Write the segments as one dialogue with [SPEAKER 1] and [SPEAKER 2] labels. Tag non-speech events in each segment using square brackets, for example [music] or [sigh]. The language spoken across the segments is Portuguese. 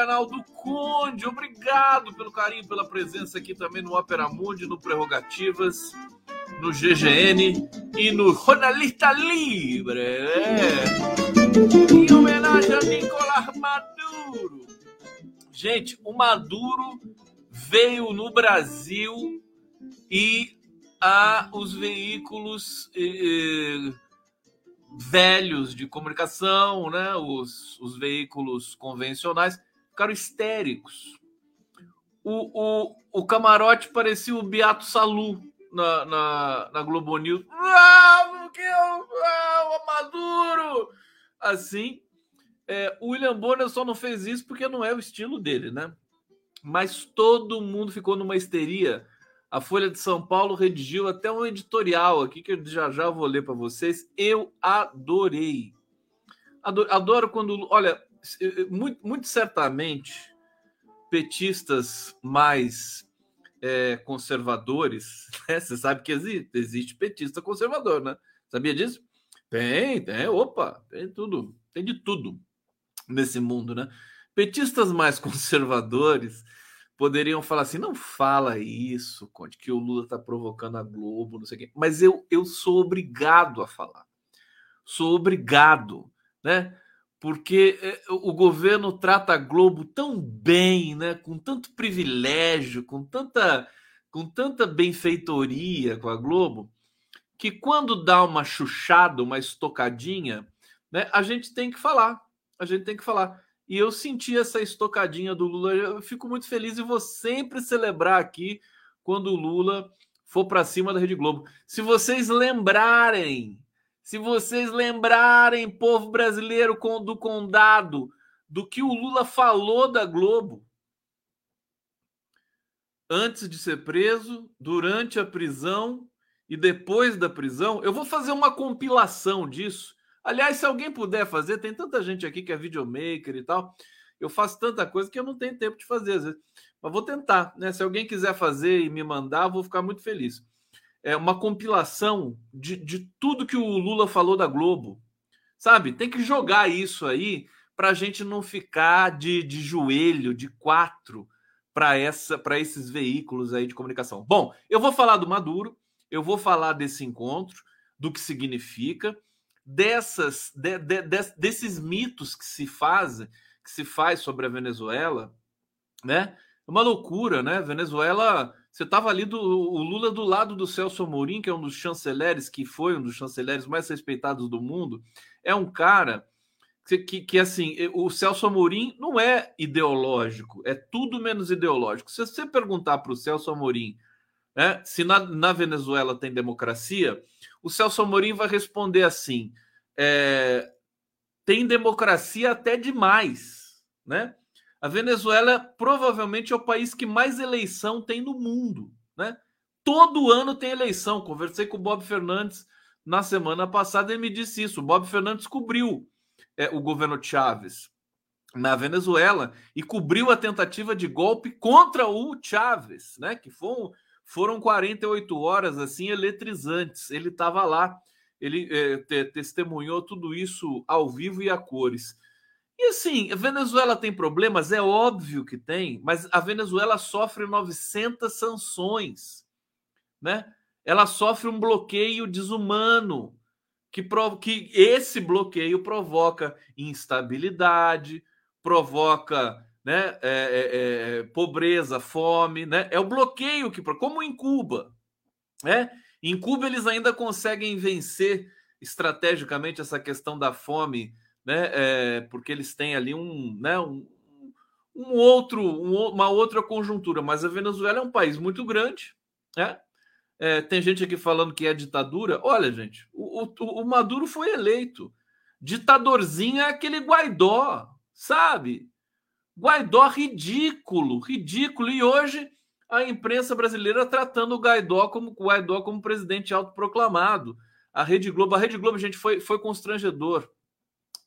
[SPEAKER 1] canal do Conde, obrigado pelo carinho, pela presença aqui também no Opera Mundi, no Prerrogativas, no GGN e no Jornalista Libre. É. Em homenagem a Nicolás Maduro. Gente, o Maduro veio no Brasil e a os veículos eh, velhos de comunicação, né? os, os veículos convencionais, ficaram histéricos. O, o, o camarote parecia o Beato Salu na, na, na Globo News. Ah, porque ah, o Maduro! Assim, é, o William Bonner só não fez isso porque não é o estilo dele, né? Mas todo mundo ficou numa histeria. A Folha de São Paulo redigiu até um editorial aqui que eu já já vou ler para vocês. Eu adorei. Adoro, adoro quando. Olha, muito, muito certamente, petistas mais é, conservadores, [laughs] né? Você sabe que existe, existe petista conservador, né? Sabia disso? Tem, tem, opa, tem tudo, tem de tudo nesse mundo, né? Petistas mais [laughs] conservadores poderiam falar assim: não fala isso, Conte, que o Lula está provocando a Globo, não sei o quê. Mas eu, eu sou obrigado a falar. Sou obrigado, né? Porque eh, o governo trata a Globo tão bem, né? Com tanto privilégio, com tanta, com tanta benfeitoria com a Globo, que quando dá uma chuchada, uma estocadinha, né? A gente tem que falar. A gente tem que falar. E eu senti essa estocadinha do Lula. Eu fico muito feliz e vou sempre celebrar aqui quando o Lula for para cima da Rede Globo. Se vocês lembrarem, se vocês lembrarem, povo brasileiro do condado, do que o Lula falou da Globo antes de ser preso, durante a prisão e depois da prisão, eu vou fazer uma compilação disso Aliás, se alguém puder fazer, tem tanta gente aqui que é videomaker e tal. Eu faço tanta coisa que eu não tenho tempo de fazer, às vezes. Mas vou tentar, né? Se alguém quiser fazer e me mandar, vou ficar muito feliz. É uma compilação de, de tudo que o Lula falou da Globo. Sabe? Tem que jogar isso aí para a gente não ficar de, de joelho, de quatro, para essa para esses veículos aí de comunicação. Bom, eu vou falar do Maduro, eu vou falar desse encontro, do que significa dessas de, de, de, desses mitos que se fazem, que se faz sobre a Venezuela, né? É uma loucura, né? Venezuela, você estava ali do o Lula do lado do Celso Amorim, que é um dos chanceleres, que foi um dos chanceleres mais respeitados do mundo, é um cara que, que, que assim, o Celso Amorim não é ideológico, é tudo menos ideológico. Se você perguntar para o Celso Amorim né, se na, na Venezuela tem democracia, o Celso Amorim vai responder assim: é, tem democracia até demais, né? A Venezuela provavelmente é o país que mais eleição tem no mundo, né? Todo ano tem eleição. Conversei com o Bob Fernandes na semana passada, ele me disse isso. O Bob Fernandes cobriu é, o governo Chávez na Venezuela e cobriu a tentativa de golpe contra o Chávez, né? Que foi um, foram 48 horas assim eletrizantes. Ele estava lá, ele é, te, testemunhou tudo isso ao vivo e a cores. E assim, a Venezuela tem problemas? É óbvio que tem, mas a Venezuela sofre 900 sanções, né? Ela sofre um bloqueio desumano, que, que esse bloqueio provoca instabilidade, provoca né? É, é, é, pobreza, fome, né? É o bloqueio que, como em Cuba, né? Em Cuba eles ainda conseguem vencer estrategicamente essa questão da fome, né? É, porque eles têm ali um, né? Um, um outro, um, uma outra conjuntura, mas a Venezuela é um país muito grande, né? É, tem gente aqui falando que é ditadura. Olha, gente, o, o, o Maduro foi eleito. Ditadorzinho é aquele Guaidó, sabe? Guaidó ridículo, ridículo. E hoje a imprensa brasileira tratando o Guaidó como Guaidó como presidente autoproclamado. A Rede Globo, a Rede Globo, gente, foi, foi constrangedor.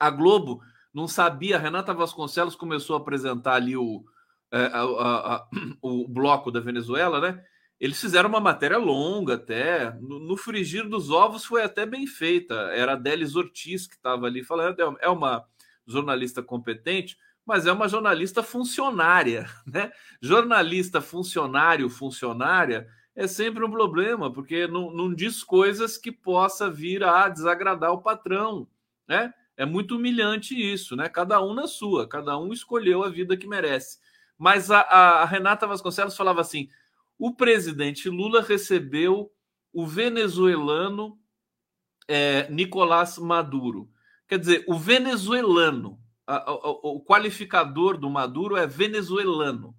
[SPEAKER 1] A Globo não sabia. A Renata Vasconcelos começou a apresentar ali o, é, a, a, a, [clears throat] o bloco da Venezuela, né? Eles fizeram uma matéria longa até. No, no frigir dos ovos foi até bem feita. Era a Delis Ortiz que estava ali falando. É uma jornalista competente, mas é uma jornalista funcionária, [laughs] né? Jornalista funcionário, funcionária é sempre um problema, porque não, não diz coisas que possa vir a desagradar o patrão, né? É muito humilhante isso, né? Cada um na sua, cada um escolheu a vida que merece. Mas a, a Renata Vasconcelos falava assim: o presidente Lula recebeu o venezuelano é, Nicolás Maduro. Quer dizer, o venezuelano, a, a, o qualificador do Maduro é venezuelano.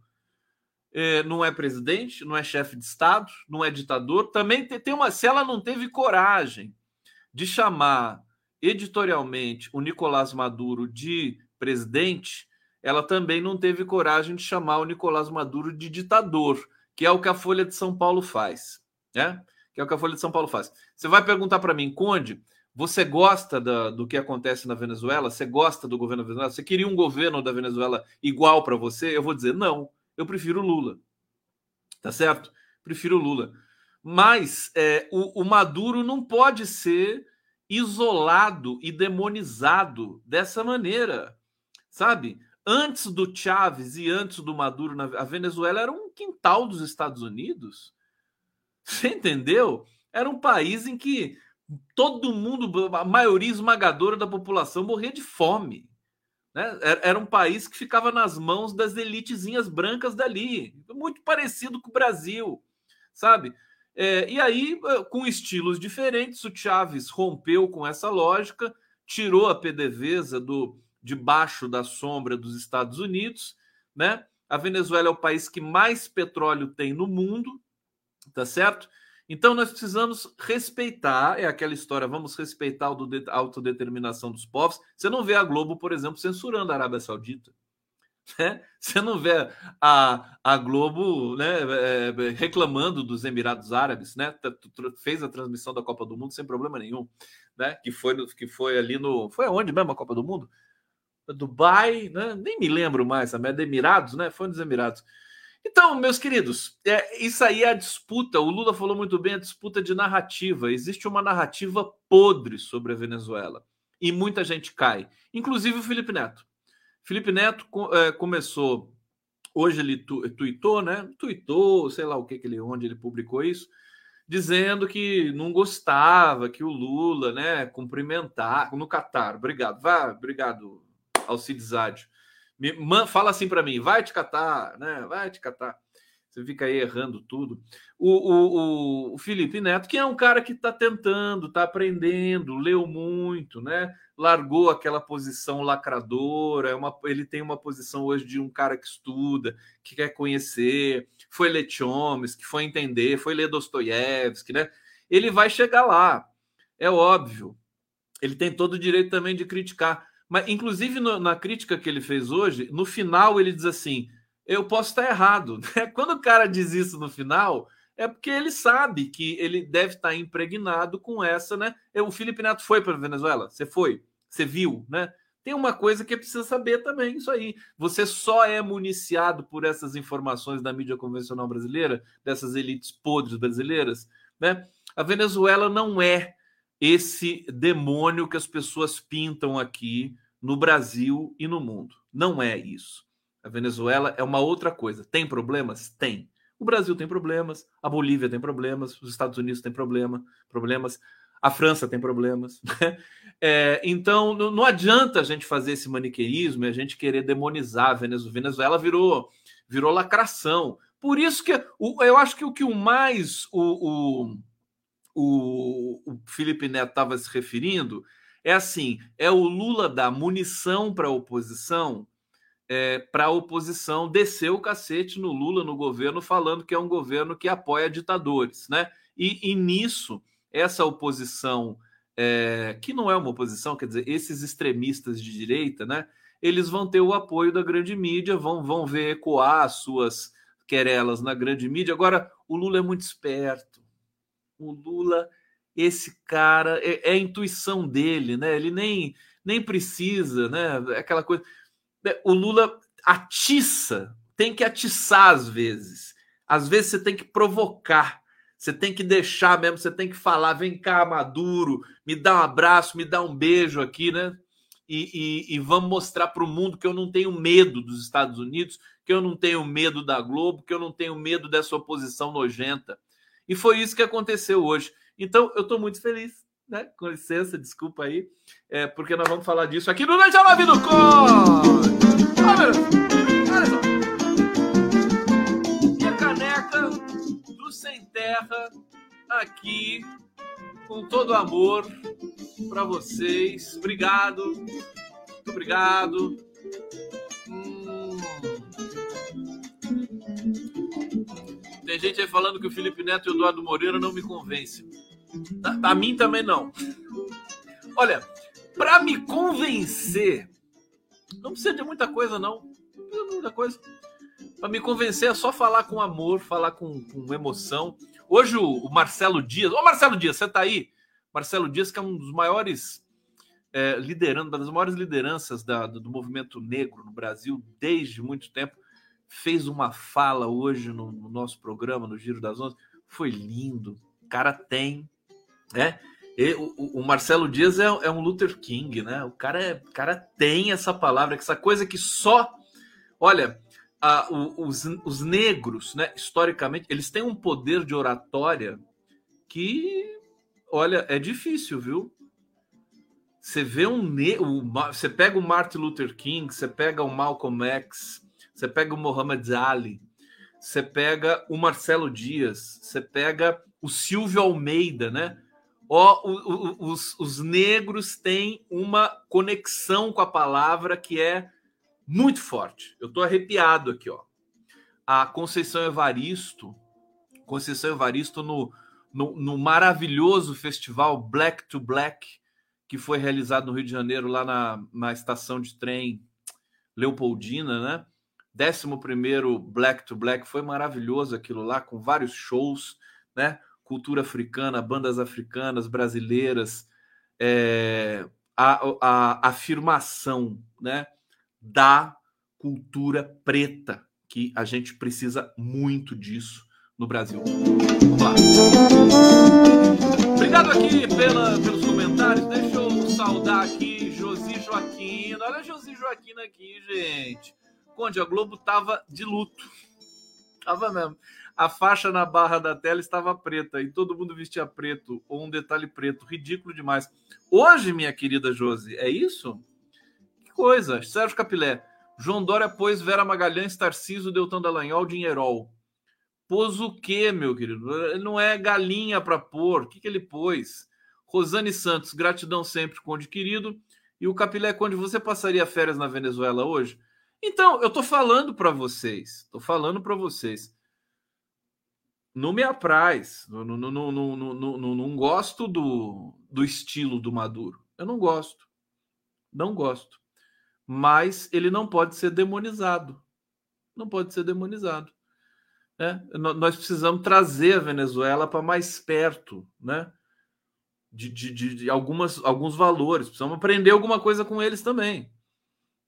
[SPEAKER 1] É, não é presidente, não é chefe de Estado, não é ditador. Também tem, tem uma. Se ela não teve coragem de chamar editorialmente o Nicolás Maduro de presidente, ela também não teve coragem de chamar o Nicolás Maduro de ditador, que é o que a Folha de São Paulo faz, né? Que é o que a Folha de São Paulo faz. Você vai perguntar para mim, Conde, você gosta da, do que acontece na Venezuela? Você gosta do governo da Venezuela? Você queria um governo da Venezuela igual para você? Eu vou dizer não. Eu prefiro Lula. Tá certo? Prefiro Lula. Mas é, o, o Maduro não pode ser isolado e demonizado dessa maneira, sabe? Antes do Chávez e antes do Maduro, a Venezuela era um quintal dos Estados Unidos. [laughs] Você entendeu? Era um país em que todo mundo, a maioria esmagadora da população morria de fome. Né? Era um país que ficava nas mãos das elitezinhas brancas dali, muito parecido com o Brasil, sabe? É, e aí, eh, com estilos diferentes, o Chaves rompeu com essa lógica, tirou a PDVSA do debaixo da sombra dos Estados Unidos, né? A Venezuela é o país que mais petróleo tem no mundo, tá certo? Então nós precisamos respeitar, é aquela história, vamos respeitar a autodeterminação dos povos. Você não vê a Globo, por exemplo, censurando a Arábia Saudita. [laughs] Né? Você não vê a, a Globo né, é, é, reclamando dos Emirados Árabes, né? Fez a transmissão da Copa do Mundo sem problema nenhum, né? Que foi, que foi ali no. Foi aonde mesmo a Copa do Mundo? Dubai, né? Nem me lembro mais, a é Emirados, né? Foi nos Emirados. Então, meus queridos, é, isso aí é a disputa. O Lula falou muito bem a disputa de narrativa. Existe uma narrativa podre sobre a Venezuela e muita gente cai, inclusive o Felipe Neto. Felipe Neto é, começou hoje ele tu, tuitou, né? Tuitou, sei lá o que, que ele, onde ele publicou isso, dizendo que não gostava que o Lula, né, cumprimentar no Catar. Obrigado, vá, obrigado, Alcides Ádio. Me, man, fala assim para mim, vai te catar, né? Vai te catar. Você fica aí errando tudo. O, o, o Felipe Neto, que é um cara que está tentando, está aprendendo, leu muito, né? Largou aquela posição lacradora, é uma, ele tem uma posição hoje de um cara que estuda, que quer conhecer, foi ler Chomsky, foi entender, foi ler Dostoiévski, né? Ele vai chegar lá, é óbvio. Ele tem todo o direito também de criticar. Mas, inclusive, no, na crítica que ele fez hoje, no final ele diz assim: eu posso estar errado. [laughs] Né? Quando o cara diz isso no final, é porque ele sabe que ele deve estar impregnado com essa, né? O Felipe Neto foi para a Venezuela? Você foi? Você viu, né? Tem uma coisa que precisa saber também, isso aí. Você só é municiado por essas informações da mídia convencional brasileira, dessas elites podres brasileiras, né? A Venezuela não é esse demônio que as pessoas pintam aqui no Brasil e no mundo. Não é isso. A Venezuela é uma outra coisa. Tem problemas? Tem. O Brasil tem problemas, a Bolívia tem problemas, os Estados Unidos têm problema, problemas, a França tem problemas. [laughs] Né? É, então, não, não, adianta a gente fazer esse maniqueísmo e a gente querer demonizar a Venezuela. Venezuela virou, virou lacração. Por isso que o, eu acho que o que o mais o, o o, o Felipe Neto estava se referindo é assim: é o Lula dar munição para a oposição, é, para a oposição descer o cacete no Lula, no governo, falando que é um governo que apoia ditadores, né? E, e nisso, essa oposição, é, que não é uma oposição, quer dizer, esses extremistas de direita, né? Eles vão ter o apoio da grande mídia, vão, vão ver ecoar as suas querelas na grande mídia. Agora, o Lula é muito esperto o Lula, esse cara, é, é, a intuição dele, né? Ele nem nem precisa, né? Aquela coisa. É, o Lula atiça, tem que atiçar às vezes. Às vezes você tem que provocar, você tem que deixar mesmo, você tem que falar: vem cá, Maduro, me dá um abraço, me dá um beijo aqui, né? E, e, e vamos mostrar para o mundo que eu não tenho medo dos Estados Unidos, que eu não tenho medo da Globo, que eu não tenho medo dessa oposição nojenta. E foi isso que aconteceu hoje. Então, eu estou muito feliz né? Com licença, desculpa aí, é, porque nós vamos falar disso aqui no Leite Live do Conde. E a caneca do Sem Terra aqui com todo amor para vocês. Obrigado. Muito obrigado. Hum. Tem gente aí falando que o Felipe Neto e o Eduardo Moreira não me convencem. A, a mim também não. Olha, para me convencer, não precisa de muita coisa, não. Não de muita coisa. Para me convencer é só falar com amor, falar com, com emoção. Hoje o, o, Marcelo Dias, ô Marcelo Dias, você tá aí? Marcelo Dias, que é um dos maiores é, liderando, das maiores lideranças da, do, do movimento negro no Brasil desde muito tempo, fez uma fala hoje no, no nosso programa, no Giro das Onze. Foi lindo. O cara tem né? E, o, o, Marcelo Dias é, é, um Luther King, né? O cara, é, cara tem essa palavra, essa coisa que só. Olha, a, o, os, os negros, né, historicamente, eles têm um poder de oratória que, olha, é difícil, viu? Você vê um. O, você pega o Martin Luther King, você pega o Malcolm X, você pega o Muhammad Ali, você pega o Marcelo Dias, você pega o Silvio Almeida, né? Os, os negros têm uma conexão com a palavra que é muito forte. Eu estou arrepiado aqui, ó. A Conceição Evaristo, Conceição Evaristo no, no, no, maravilhoso festival Black to Black, que foi realizado no Rio de Janeiro, lá na, na estação de trem Leopoldina, né? 11 Black to Black, foi maravilhoso aquilo lá, com vários shows, né? Cultura africana, bandas africanas, brasileiras, é, a, a, afirmação né, da cultura preta, que a gente precisa muito disso no Brasil. Vamos lá. Obrigado aqui pela, pelos comentários. Deixa eu saudar aqui Josi Joaquina. Olha a Josi Joaquina aqui, gente. Conde, a Globo tava de luto. Tava mesmo a faixa na barra da tela estava preta e todo mundo vestia preto ou um detalhe preto. Ridículo demais. Hoje, minha querida Josi, é isso? Que coisa. Sérgio Capilé. João Dória pôs Vera Magalhães, Tarciso, Deltão Dallagnol, Dinheirol. Pôs o quê, meu querido? Não é galinha para pôr. O que, que ele pôs? Rosane Santos, gratidão sempre, Conde querido. E o Capilé, Conde, você passaria férias na Venezuela hoje? Então, eu tô falando para vocês, tô falando para vocês não me apraz. Não, não, não, não, não, não, não gosto do, do estilo do Maduro. Eu não gosto. Não gosto. Mas ele não pode ser demonizado. Não pode ser demonizado. Né? Nós precisamos trazer a Venezuela para mais perto né? de, de, de, algumas, alguns valores. Precisamos aprender alguma coisa com eles também.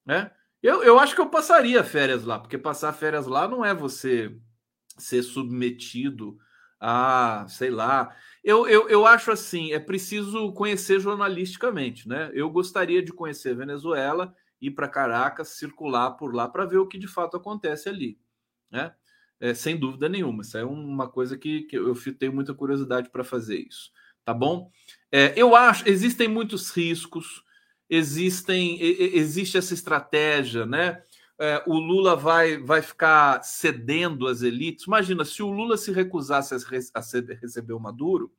[SPEAKER 1] Né? Eu, eu acho que eu passaria férias lá, porque passar férias lá não é você ser submetido a, sei lá. Eu, eu, eu acho assim, é preciso conhecer jornalisticamente, né? Eu gostaria de conhecer Venezuela, ir para Caracas, circular por lá para ver o que de fato acontece ali, né? É, sem dúvida nenhuma. Isso é uma coisa que, que eu tenho muita curiosidade para fazer isso, tá bom? É, eu acho, existem muitos riscos, existem, existe essa estratégia, né? É, o Lula vai, vai ficar cedendo às elites. Imagina, se o Lula se recusasse a, a ceder, receber o Maduro,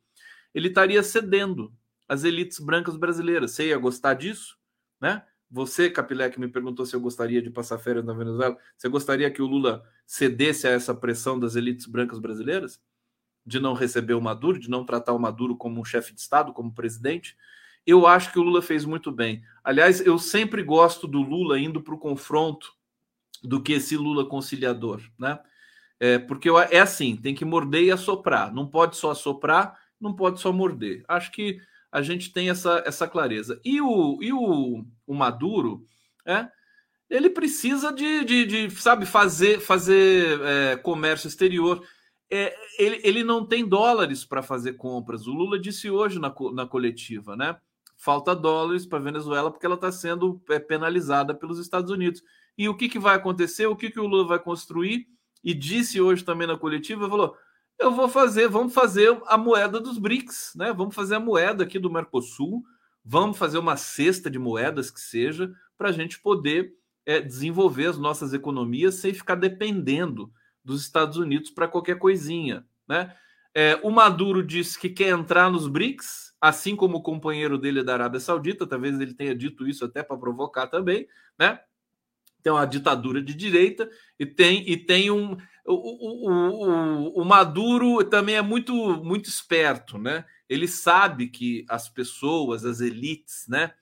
[SPEAKER 1] ele estaria cedendo às elites brancas brasileiras. Você ia gostar disso? Né? Você, Capilé, que me perguntou se eu gostaria de passar férias na Venezuela, você gostaria que o Lula cedesse a essa pressão das elites brancas brasileiras? De não receber o Maduro, de não tratar o Maduro como um chefe de Estado, como presidente? Eu acho que o Lula fez muito bem. Aliás, eu sempre gosto do Lula indo para o confronto do que esse Lula conciliador, né? É, porque é assim, tem que morder e assoprar. Não pode só assoprar, não pode só morder. Acho que a gente tem essa, essa clareza. E o, e o, o Maduro, é, ele precisa de, de, de sabe, fazer, fazer é, comércio exterior. É, ele, ele não tem dólares para fazer compras. O Lula disse hoje na, na coletiva, né? Falta dólares para a Venezuela porque ela está sendo é, penalizada pelos Estados Unidos. E o que, que vai acontecer? O que, que o Lula vai construir? E disse hoje também na coletiva, falou: eu vou fazer, vamos fazer a moeda dos BRICS, né? Vamos fazer a moeda aqui do Mercosul, vamos fazer uma cesta de moedas que seja, para a gente poder é, desenvolver as nossas economias sem ficar dependendo dos Estados Unidos para qualquer coisinha, né? É, o Maduro disse que quer entrar nos BRICS, assim como o companheiro dele da Arábia Saudita, talvez ele tenha dito isso até para provocar também, né? Tem uma ditadura de direita e tem, e tem um o, o, o, o, Maduro também é muito, muito esperto, né? Ele sabe que as pessoas, as elites, né,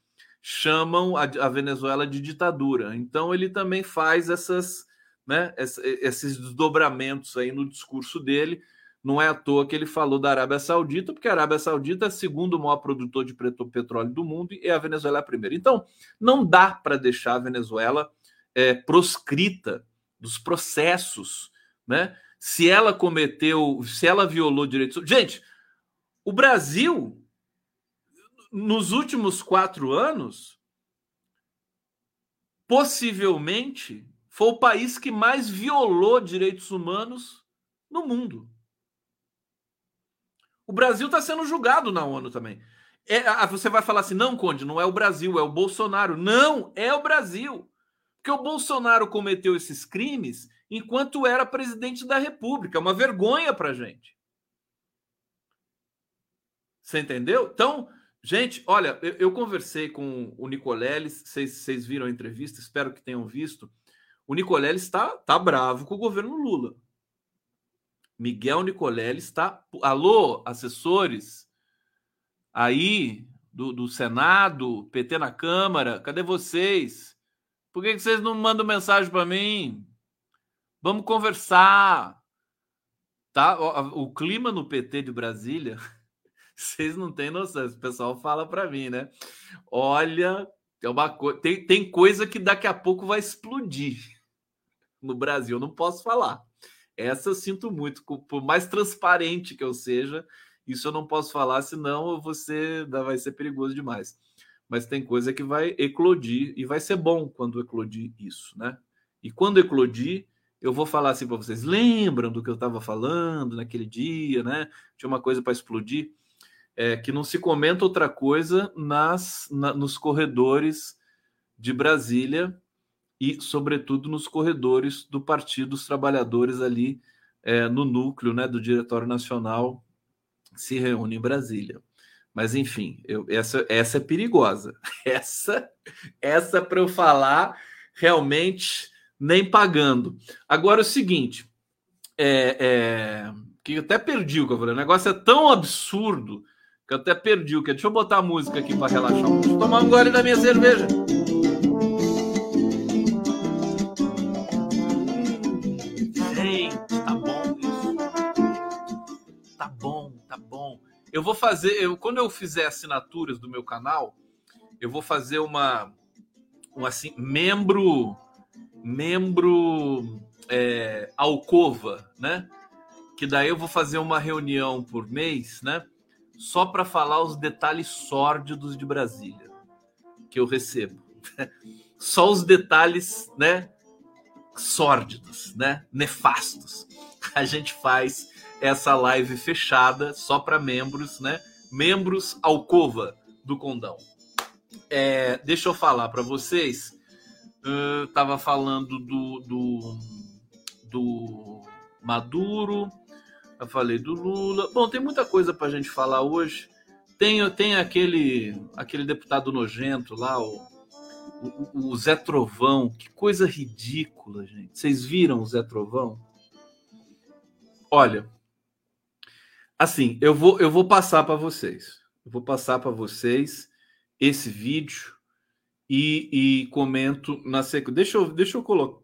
[SPEAKER 1] chamam a, a Venezuela de ditadura. Então ele também faz essas, né, esses desdobramentos aí no discurso dele. Não é à toa que ele falou da Arábia Saudita, porque a Arábia Saudita é o segundo maior produtor de petróleo do mundo e a Venezuela é a primeira. Então, não dá para deixar a Venezuela é, proscrita dos processos né? Se ela cometeu, se ela violou direitos. Gente, o Brasil, nos últimos quatro anos, possivelmente foi o país que mais violou direitos humanos no mundo. O Brasil está sendo julgado na ONU também. É, você vai falar assim, não, Conde, não é o Brasil, é o Bolsonaro. Não, é o Brasil. Porque o Bolsonaro cometeu esses crimes enquanto era presidente da República. É uma vergonha para gente. Você entendeu? Então, gente, olha, eu, eu conversei com o Nicoleles, vocês, vocês viram a entrevista, espero que tenham visto. O Nicoleles está tá bravo com o governo Lula. Miguel Nicoleles está. Alô, assessores aí do, do Senado, PT na Câmara, cadê vocês? Por que, que vocês não mandam mensagem para mim? Vamos conversar. Tá? O, o, clima no PT de Brasília, [laughs] vocês não têm noção. O pessoal fala para mim, né? Olha, é uma co... tem, tem coisa que daqui a pouco vai explodir no Brasil. Eu não posso falar. Essa eu sinto muito. Por mais transparente que eu seja, isso eu não posso falar, senão você vai ser perigoso demais. Mas tem coisa que vai eclodir e vai ser bom quando eclodir isso, né? E quando eclodir, eu vou falar assim para vocês. Lembram do que eu estava falando naquele dia, né? Tinha uma coisa para explodir. É, que não se comenta outra coisa nas, na, nos corredores de Brasília e, sobretudo, nos corredores do Partido dos Trabalhadores ali é, no núcleo né, do Diretório Nacional se reúne em Brasília. Mas, enfim, eu, essa, essa é perigosa. [laughs] Essa, essa para eu falar, realmente nem pagando. Agora, o seguinte, é, é, que eu até perdi o que eu falei. O negócio é tão absurdo que eu até perdi o que. Deixa eu botar a música aqui para relaxar. Deixa eu tomar um gole da minha cerveja. Eu vou fazer, eu, quando eu fizer assinaturas do meu canal, eu vou fazer uma, um assim, membro membro é, alcova, né? Que daí eu vou fazer uma reunião por mês, né? Só para falar os detalhes sórdidos de Brasília que eu recebo. [laughs] Só os detalhes, né? Sórdidos, né? Nefastos. [laughs] A gente faz essa live fechada só para membros, né? Membros alcova do Condão. É, deixa eu falar para vocês uh, falando do, do, do Maduro, eu falei do Lula. Bom, tem muita coisa para a gente falar hoje. Tem, tem aquele, aquele deputado nojento lá, o, o, o, Zé Trovão. Que coisa ridícula, gente. Vocês viram o Zé Trovão? Olha, assim, eu vou, eu vou passar para vocês. Eu vou passar para vocês esse vídeo e, e comento na sequência. Deixa eu, deixa eu colo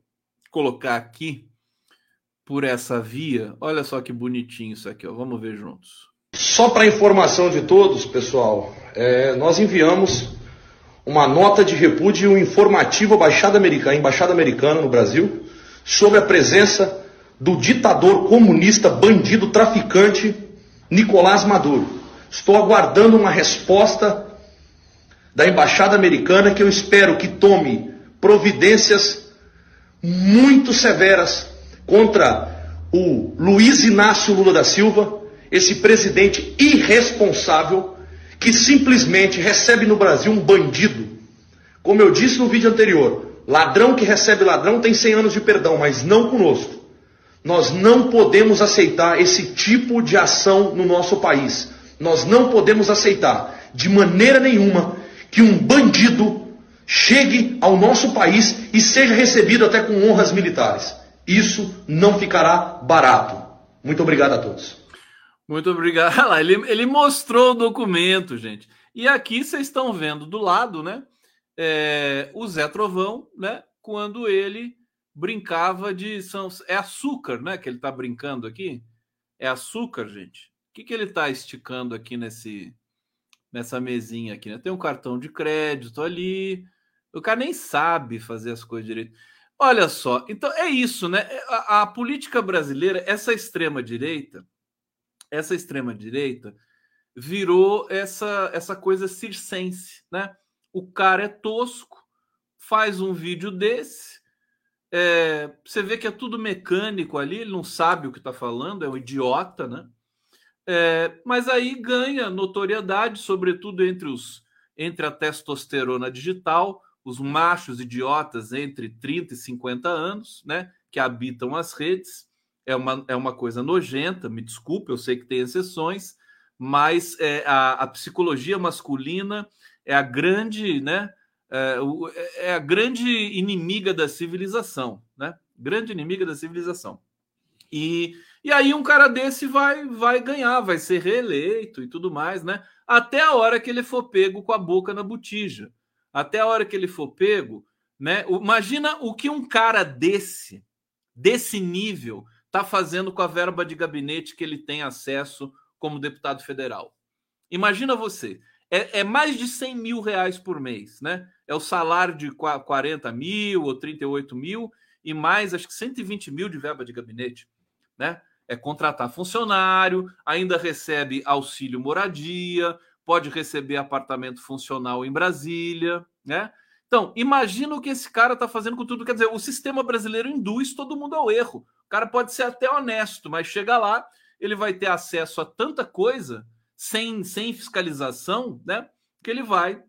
[SPEAKER 1] colocar aqui por essa via. Olha só que bonitinho isso aqui, ó. Vamos ver juntos.
[SPEAKER 2] Só para informação de todos, pessoal, é, nós enviamos uma nota de repúdio informativo à Embaixada Americana, Embaixada Americana no Brasil sobre a presença do ditador comunista, bandido, traficante Nicolás Maduro. Estou aguardando uma resposta da Embaixada Americana que eu espero que tome providências muito severas contra o Luiz Inácio Lula da Silva, esse presidente irresponsável que simplesmente recebe no Brasil um bandido. Como eu disse no vídeo anterior, ladrão que recebe ladrão tem 100 anos de perdão, mas não conosco. Nós não podemos aceitar esse tipo de ação no nosso país. Nós não podemos aceitar de maneira nenhuma que um bandido chegue ao nosso país e seja recebido até com honras militares. Isso não ficará barato. Muito obrigado a todos.
[SPEAKER 1] Muito obrigado. [laughs] Ele, ele mostrou o documento, gente. E aqui vocês estão vendo do lado, né? É, o Zé Trovão, né? Quando ele brincava de São. É açúcar, né? Que ele está brincando aqui. É açúcar, gente. O que, que ele está esticando aqui nesse nessa mesinha aqui, né? Tem um cartão de crédito ali. O cara nem sabe fazer as coisas direito. Olha só, então é isso, né? A, a política brasileira, essa extrema direita, essa extrema direita virou essa essa coisa circense, né? O cara é tosco, faz um vídeo desse, é, você vê que é tudo mecânico ali, ele não sabe o que está falando, é um idiota, né? É, mas aí ganha notoriedade, sobretudo entre os entre a testosterona digital, os machos idiotas entre 30 e 50 anos, né, que habitam as redes. É uma, é uma coisa nojenta, me desculpe, eu sei que tem exceções, mas é, a, a psicologia masculina é a grande, né, é, é a grande inimiga da civilização, né? Grande inimiga da civilização. E, e aí um cara desse vai vai ganhar, vai ser reeleito e tudo mais, né? Até a hora que ele for pego com a boca na botija. Até a hora que ele for pego, né? Imagina o que um cara desse, desse nível, tá fazendo com a verba de gabinete que ele tem acesso como deputado federal. Imagina você, é, é, mais de 100 mil reais por mês, né? É o salário de 40 mil ou 38 mil e mais, acho que 120 mil de verba de gabinete né? É contratar funcionário, ainda recebe auxílio moradia, pode receber apartamento funcional em Brasília, né? Então, imagina o que esse cara está fazendo com tudo. Quer dizer, o sistema brasileiro induz todo mundo ao erro. O cara pode ser até honesto, mas chega lá, ele vai ter acesso a tanta coisa sem, sem fiscalização, né? Que ele vai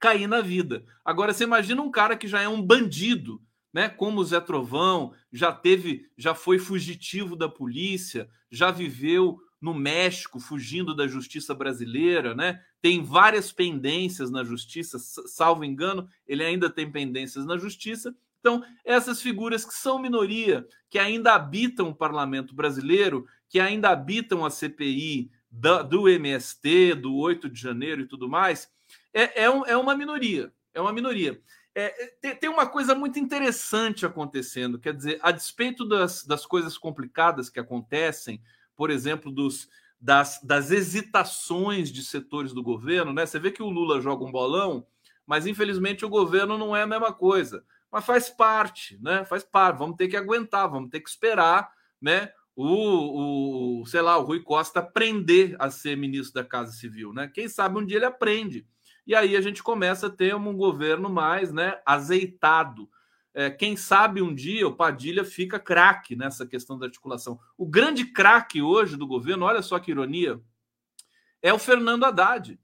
[SPEAKER 1] cair na vida. Agora, você imagina um cara que já é um bandido, né? Como o Zé Trovão já teve, já foi fugitivo da polícia, já viveu no México fugindo da justiça brasileira, né? Tem várias pendências na justiça, salvo engano, ele ainda tem pendências na justiça. Então, essas figuras que são minoria, que ainda habitam o parlamento brasileiro, que ainda habitam a CPI da, do MST, do 8 de janeiro e tudo mais, é, é, um, é uma minoria. É uma minoria. É, é, tem, tem, uma coisa muito interessante acontecendo, quer dizer, a despeito das, das coisas complicadas que acontecem, por exemplo, dos, das, das hesitações de setores do governo, né? Você vê que o Lula joga um bolão, mas infelizmente o governo não é a mesma coisa. Mas faz parte, né? Faz parte. Vamos ter que aguentar, vamos ter que esperar, né? O, o sei lá, o Rui Costa aprender a ser ministro da Casa Civil, né? Quem sabe um dia ele aprende e aí a gente começa a ter um governo mais né, azeitado. É, quem sabe um dia o Padilha fica craque nessa questão da articulação. O grande craque hoje do governo, olha só que ironia, é o Fernando Haddad.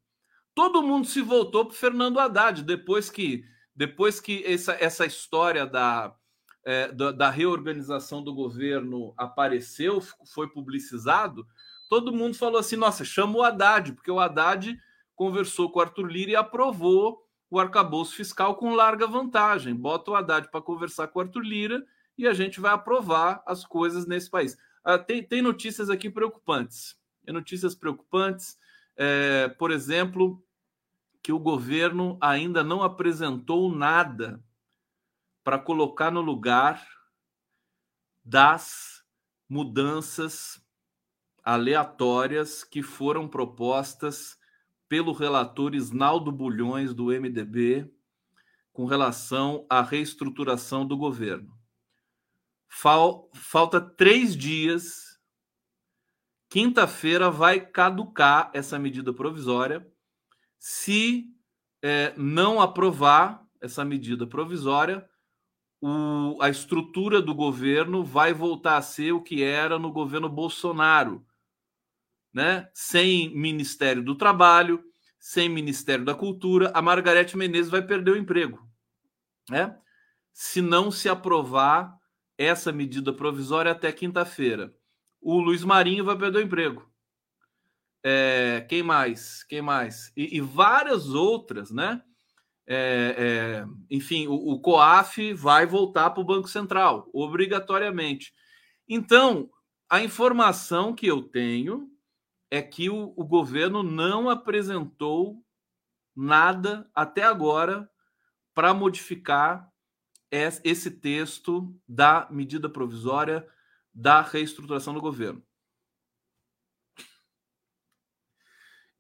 [SPEAKER 1] Todo mundo se voltou para Fernando Haddad depois que, depois que essa, essa história da, é, da, da reorganização do governo apareceu, foi publicizado. Todo mundo falou assim: nossa, chama o Haddad, porque o Haddad conversou com o Arthur Lira e aprovou o arcabouço fiscal com larga vantagem. Bota o Haddad para conversar com o Arthur Lira e a gente vai aprovar as coisas nesse país. Ah, tem, tem notícias aqui preocupantes. Tem notícias preocupantes. É, por exemplo, que o governo ainda não apresentou nada para colocar no lugar das mudanças aleatórias que foram propostas pelo relator Isnaldo Bulhões, do MDB, com relação à reestruturação do governo. Fal, falta três dias. Quinta-feira vai caducar essa medida provisória. Se é, não aprovar essa medida provisória, o, a estrutura do governo vai voltar a ser o que era no governo Bolsonaro, né? Sem Ministério do Trabalho, sem Ministério da Cultura, a Margarete Menezes vai perder o emprego, né? Se não se aprovar essa medida provisória até quinta-feira, o Luiz Marinho vai perder o emprego. É, quem mais? Quem mais? E, e várias outras, né? É, é, enfim, o, o COAF vai voltar para o Banco Central, obrigatoriamente. Então, a informação que eu tenho é que o, o governo não apresentou nada até agora para modificar esse texto da medida provisória da reestruturação do governo.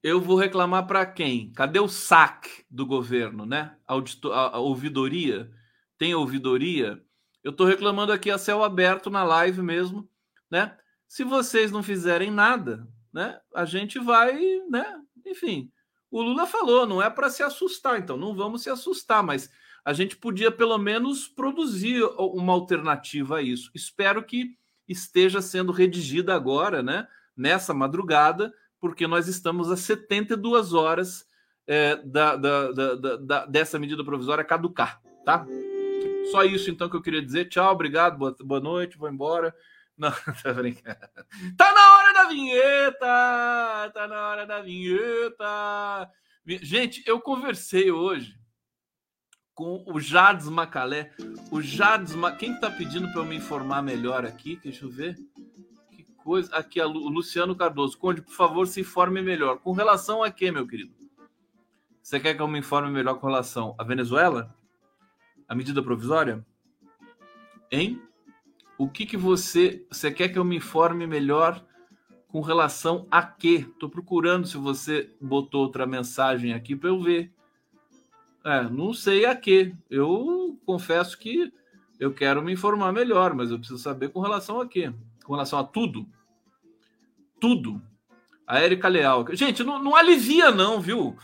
[SPEAKER 1] Eu vou reclamar para quem? Cadê o saque do governo, né? Auditor, a, a ouvidoria? Tem ouvidoria? Eu estou reclamando aqui a céu aberto na live mesmo, né? Se vocês não fizerem nada, né? A gente vai, né? Enfim, o Lula falou, não é para se assustar, então não vamos se assustar, mas a gente podia pelo menos produzir uma alternativa a isso. Espero que esteja sendo redigida agora, né? Nessa madrugada, porque nós estamos a 72 horas é, da, da, da, dessa medida provisória caducar, tá? Só isso então que eu queria dizer. Tchau, obrigado, boa, boa noite, vou embora. [laughs] Não, [laughs] tá brincando. Tá na hora da vinheta! Tá na hora da vinheta! Gente, eu conversei hoje com o Jades Macalé. O Jades, quem tá pedindo para eu me informar melhor aqui? Deixa eu ver coisa. Aqui, o Luciano Cardoso. Conde, por favor, se informe melhor. Com relação a quê, meu querido? Você quer que eu me informe melhor com relação à Venezuela? A medida provisória? Hein? O que que você. Você quer que eu me informe melhor com relação a quê? Estou procurando se você botou outra mensagem aqui para eu ver. É, não sei a quê. Eu confesso que eu quero me informar melhor, mas eu preciso saber com relação a quê? Com relação a tudo tudo. A Érica Leal. Gente, não, não alivia, não, viu?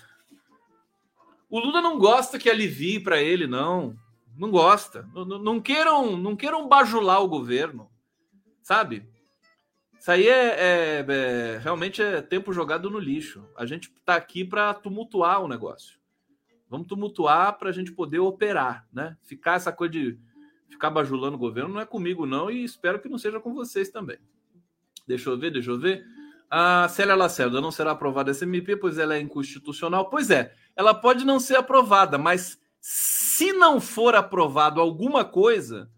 [SPEAKER 1] O Lula não gosta que alivie para ele, não. Não gosta. Não, não, queiram, não queiram bajular o governo, sabe? Isso aí é, é, é realmente é tempo jogado no lixo. A gente está aqui para tumultuar o negócio. Vamos tumultuar para a gente poder operar, né? Ficar essa coisa de ficar bajulando o governo não é comigo, não, e espero que não seja com vocês também. Deixa eu ver, deixa eu ver. A Célia Lacerda não será aprovada essa MP, pois ela é inconstitucional. Pois é, ela pode não ser aprovada, mas se não for aprovado alguma coisa,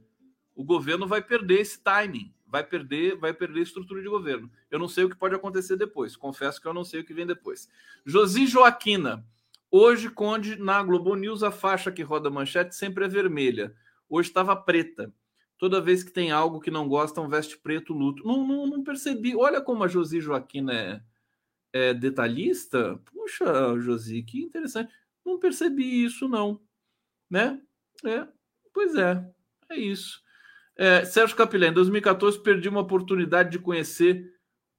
[SPEAKER 1] o governo vai perder esse timing, vai perder, vai perder estrutura de governo. Eu não sei o que pode acontecer depois. Confesso que eu não sei o que vem depois. Josi Joaquina, hoje Conde na Globo News a faixa que roda manchete sempre é vermelha. Hoje estava preta. Toda vez que tem algo que não gostam, veste preto, luto. Não, não, não percebi. Olha como a Josi Joaquina é, é detalhista. Puxa, Josi, que interessante. Não percebi isso, não. Né? É, pois é, é isso. É, Sérgio Capilé, em 2014 perdi uma oportunidade de conhecer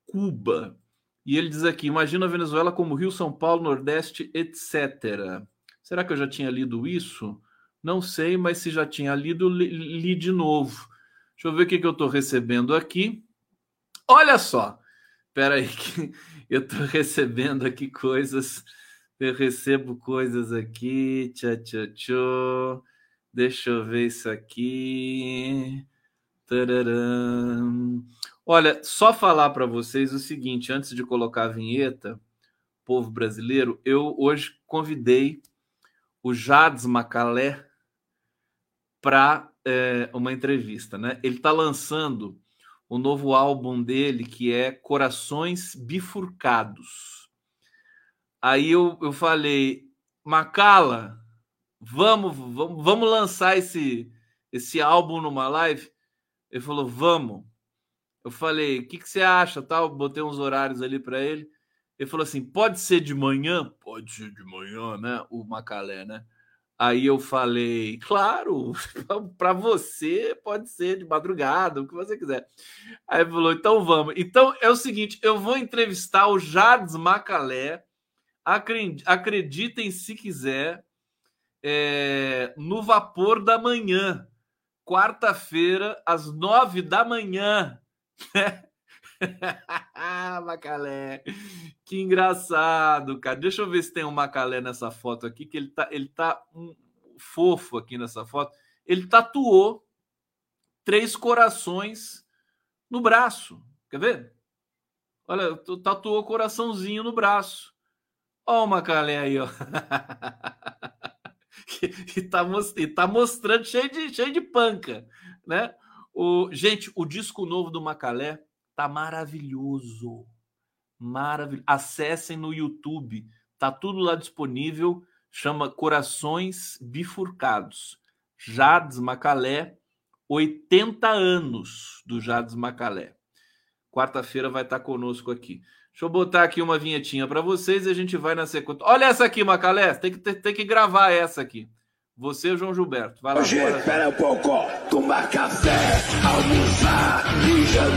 [SPEAKER 1] Cuba. E ele diz aqui: imagina a Venezuela como Rio, São Paulo, Nordeste, etc. Será que eu já tinha lido isso? Não sei, mas se já tinha lido, li, li de novo. Deixa eu ver o que, que eu estou recebendo aqui. Olha só. Espera aí [laughs] que eu estou recebendo aqui coisas. Eu recebo coisas aqui. Tchau. Deixa eu ver isso aqui. Tararam. Olha, só falar para vocês o seguinte, antes de colocar a vinheta, povo brasileiro, eu hoje convidei o Jades Macalé para é, uma entrevista, né? Ele está lançando o novo álbum dele que é Corações Bifurcados. Aí eu, eu falei, Macala, vamos, vamos, vamos lançar esse, esse álbum numa live? Ele falou, vamos. Eu falei, o que, que você acha? Tal, botei uns horários ali para ele. Ele falou assim: pode ser de manhã? Pode ser de manhã, né? O Macalé, né? Aí eu falei, claro, [laughs] para você pode ser de madrugada, o que você quiser. Aí falou, então vamos. Então é o seguinte, eu vou entrevistar o Jardes Macalé, acreditem se quiser, é, no Vapor da Manhã, quarta-feira, às nove da manhã. [laughs] [laughs] Macalé, que engraçado, cara. Deixa eu ver se tem um Macalé nessa foto aqui, que ele tá, ele tá um fofo aqui nessa foto. Ele tatuou três corações no braço. Quer ver? Olha, tatuou coraçãozinho no braço. Ó o Macalé aí, ó. [laughs] e, tá, e tá mostrando cheio de, cheio de panca, né? O, gente, o disco novo do Macalé tá maravilhoso. Maravilhoso. Acessem no YouTube. Tá tudo lá disponível. Chama Corações Bifurcados. Jades Macalé, 80 anos do Jades Macalé. Quarta-feira vai estar conosco aqui. Deixa eu botar aqui uma vinhetinha para vocês e a gente vai na sequência. Olha essa aqui, Macalé. Tem que, tem que gravar essa aqui. Você, João Gilberto. Vai lá.
[SPEAKER 3] Hoje, espera um pouco. Tomar café, almoçar e jantar.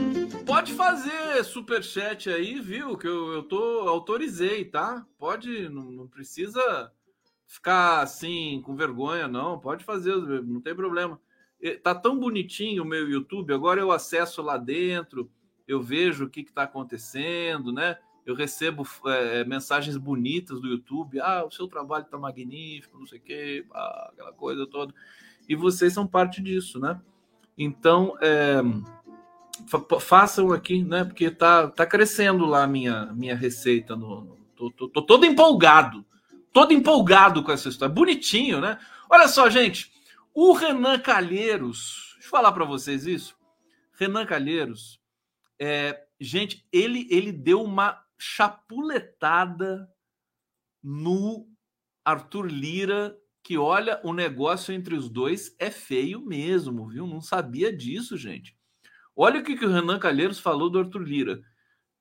[SPEAKER 1] pode fazer superchat aí, viu? Que eu, eu tô autorizei, tá? Pode, não, não precisa ficar assim com vergonha, não. Pode fazer, não tem problema. Tá tão bonitinho o meu YouTube, agora eu acesso lá dentro eu vejo o que está acontecendo, né? Eu recebo é, mensagens bonitas do YouTube. Ah, o seu trabalho está magnífico, não sei o quê, aquela coisa toda. E vocês são parte disso, né? Então, é, façam aqui, né? Porque tá, tá crescendo lá minha, minha receita. No, tô, tô, tô todo empolgado. Todo empolgado com essa história. Bonitinho, né? Olha só, gente. O Renan Calheiros, deixa eu falar para vocês isso. Renan Calheiros é, gente, ele, ele deu uma chapuletada no Arthur Lira, que olha, o negócio entre os dois é feio mesmo, viu? Não sabia disso, gente. Olha o que, que o Renan Calheiros falou do Arthur Lira.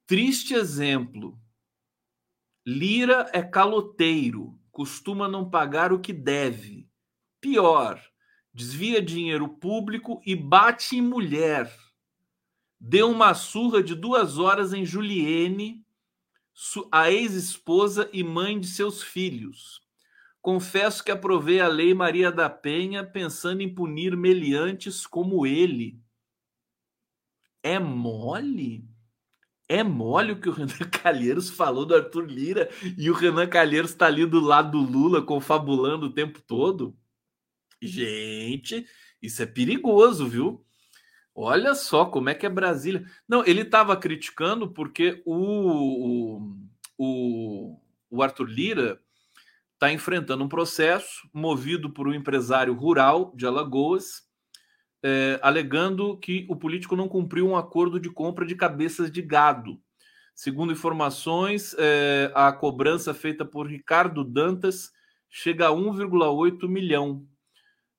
[SPEAKER 1] Triste exemplo. Lira é caloteiro, costuma não pagar o que deve. Pior, desvia dinheiro público e bate em mulher deu uma surra de duas horas em Juliene, a ex-esposa e mãe de seus filhos. Confesso que aprovei a lei Maria da Penha pensando em punir meliantes como ele. É mole? É mole o que o Renan [laughs] Calheiros falou do Arthur Lira e o Renan Calheiros está ali do lado do Lula confabulando o tempo todo? Gente, isso é perigoso, viu? Olha só como é que é Brasília. Não, ele estava criticando porque o, o, o Arthur Lira está enfrentando um processo movido por um empresário rural de Alagoas, é, alegando que o político não cumpriu um acordo de compra de cabeças de gado. Segundo informações, é, a cobrança feita por Ricardo Dantas chega a 1,8 milhão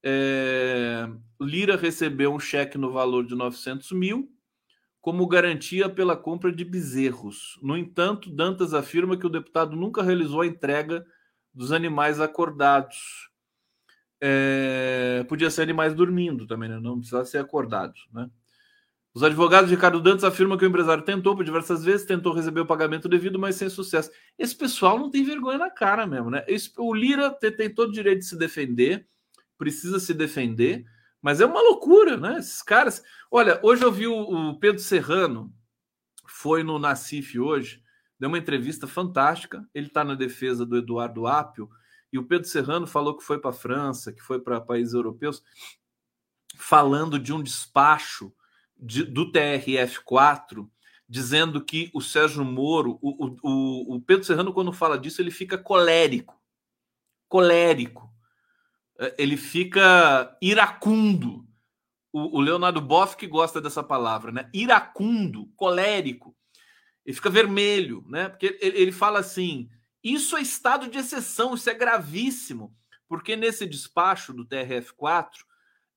[SPEAKER 1] é, Lira recebeu um cheque no valor de 900 mil como garantia pela compra de bezerros. No entanto, Dantas afirma que o deputado nunca realizou a entrega dos animais acordados. É, podia ser animais dormindo também, né? não precisava ser acordados. Né? Os advogados de Ricardo Dantas afirmam que o empresário tentou por diversas vezes, tentou receber o pagamento devido, mas sem sucesso. Esse pessoal não tem vergonha na cara mesmo, né? Esse, o Lira tem, tem todo o direito de se defender precisa se defender, mas é uma loucura, né? Esses caras. Olha, hoje eu vi o, o Pedro Serrano, foi no Nacif hoje, deu uma entrevista fantástica. Ele está na defesa do Eduardo Apio, e o Pedro Serrano falou que foi para a França, que foi para países europeus, falando de um despacho de, do TRF4 dizendo que o Sérgio Moro, o, o, o Pedro Serrano, quando fala disso, ele fica colérico. Colérico. É, ele fica iracundo. O, o Leonardo Boff que gosta dessa palavra, né? Iracundo, colérico. Ele fica vermelho, né? Porque ele, ele fala assim: isso é estado de exceção, isso é gravíssimo, porque nesse despacho do TRF4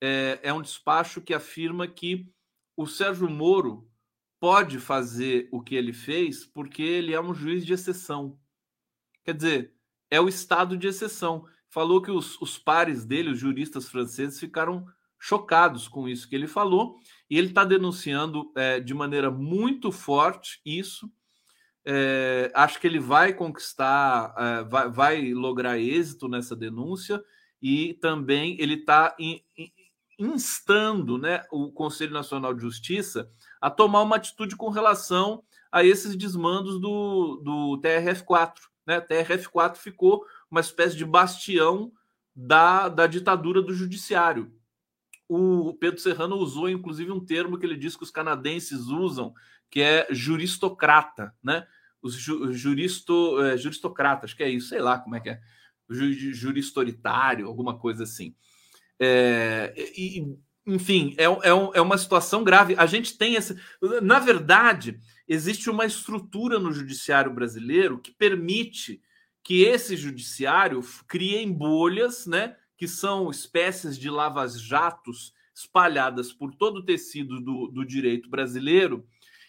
[SPEAKER 1] é, é um despacho que afirma que o Sérgio Moro pode fazer o que ele fez porque ele é um juiz de exceção. Quer dizer, é o estado de exceção. Falou que os, os pares dele, os juristas franceses, ficaram chocados com isso que ele falou, e ele está denunciando é, de maneira muito forte isso. É, acho que ele vai conquistar, é, vai, vai, lograr êxito nessa denúncia, e também ele está instando né, o Conselho Nacional de Justiça a tomar uma atitude com relação a esses desmandos do, do TRF4. Né? TRF4 ficou uma espécie de bastião da, da ditadura do judiciário o Pedro Serrano usou, inclusive, um termo que ele diz que os canadenses usam, que é juristocrata, né? Os ju, juristo, é, juristocratas, que é isso, sei lá como é que é, ju, juristoritário, alguma coisa assim. É, e, enfim, é, é, é uma situação grave. A gente tem essa. Na verdade, existe uma estrutura no judiciário brasileiro que permite que esse judiciário crie bolhas, né? que são espécies de lavas-jatos espalhadas por todo o tecido do, do direito brasileiro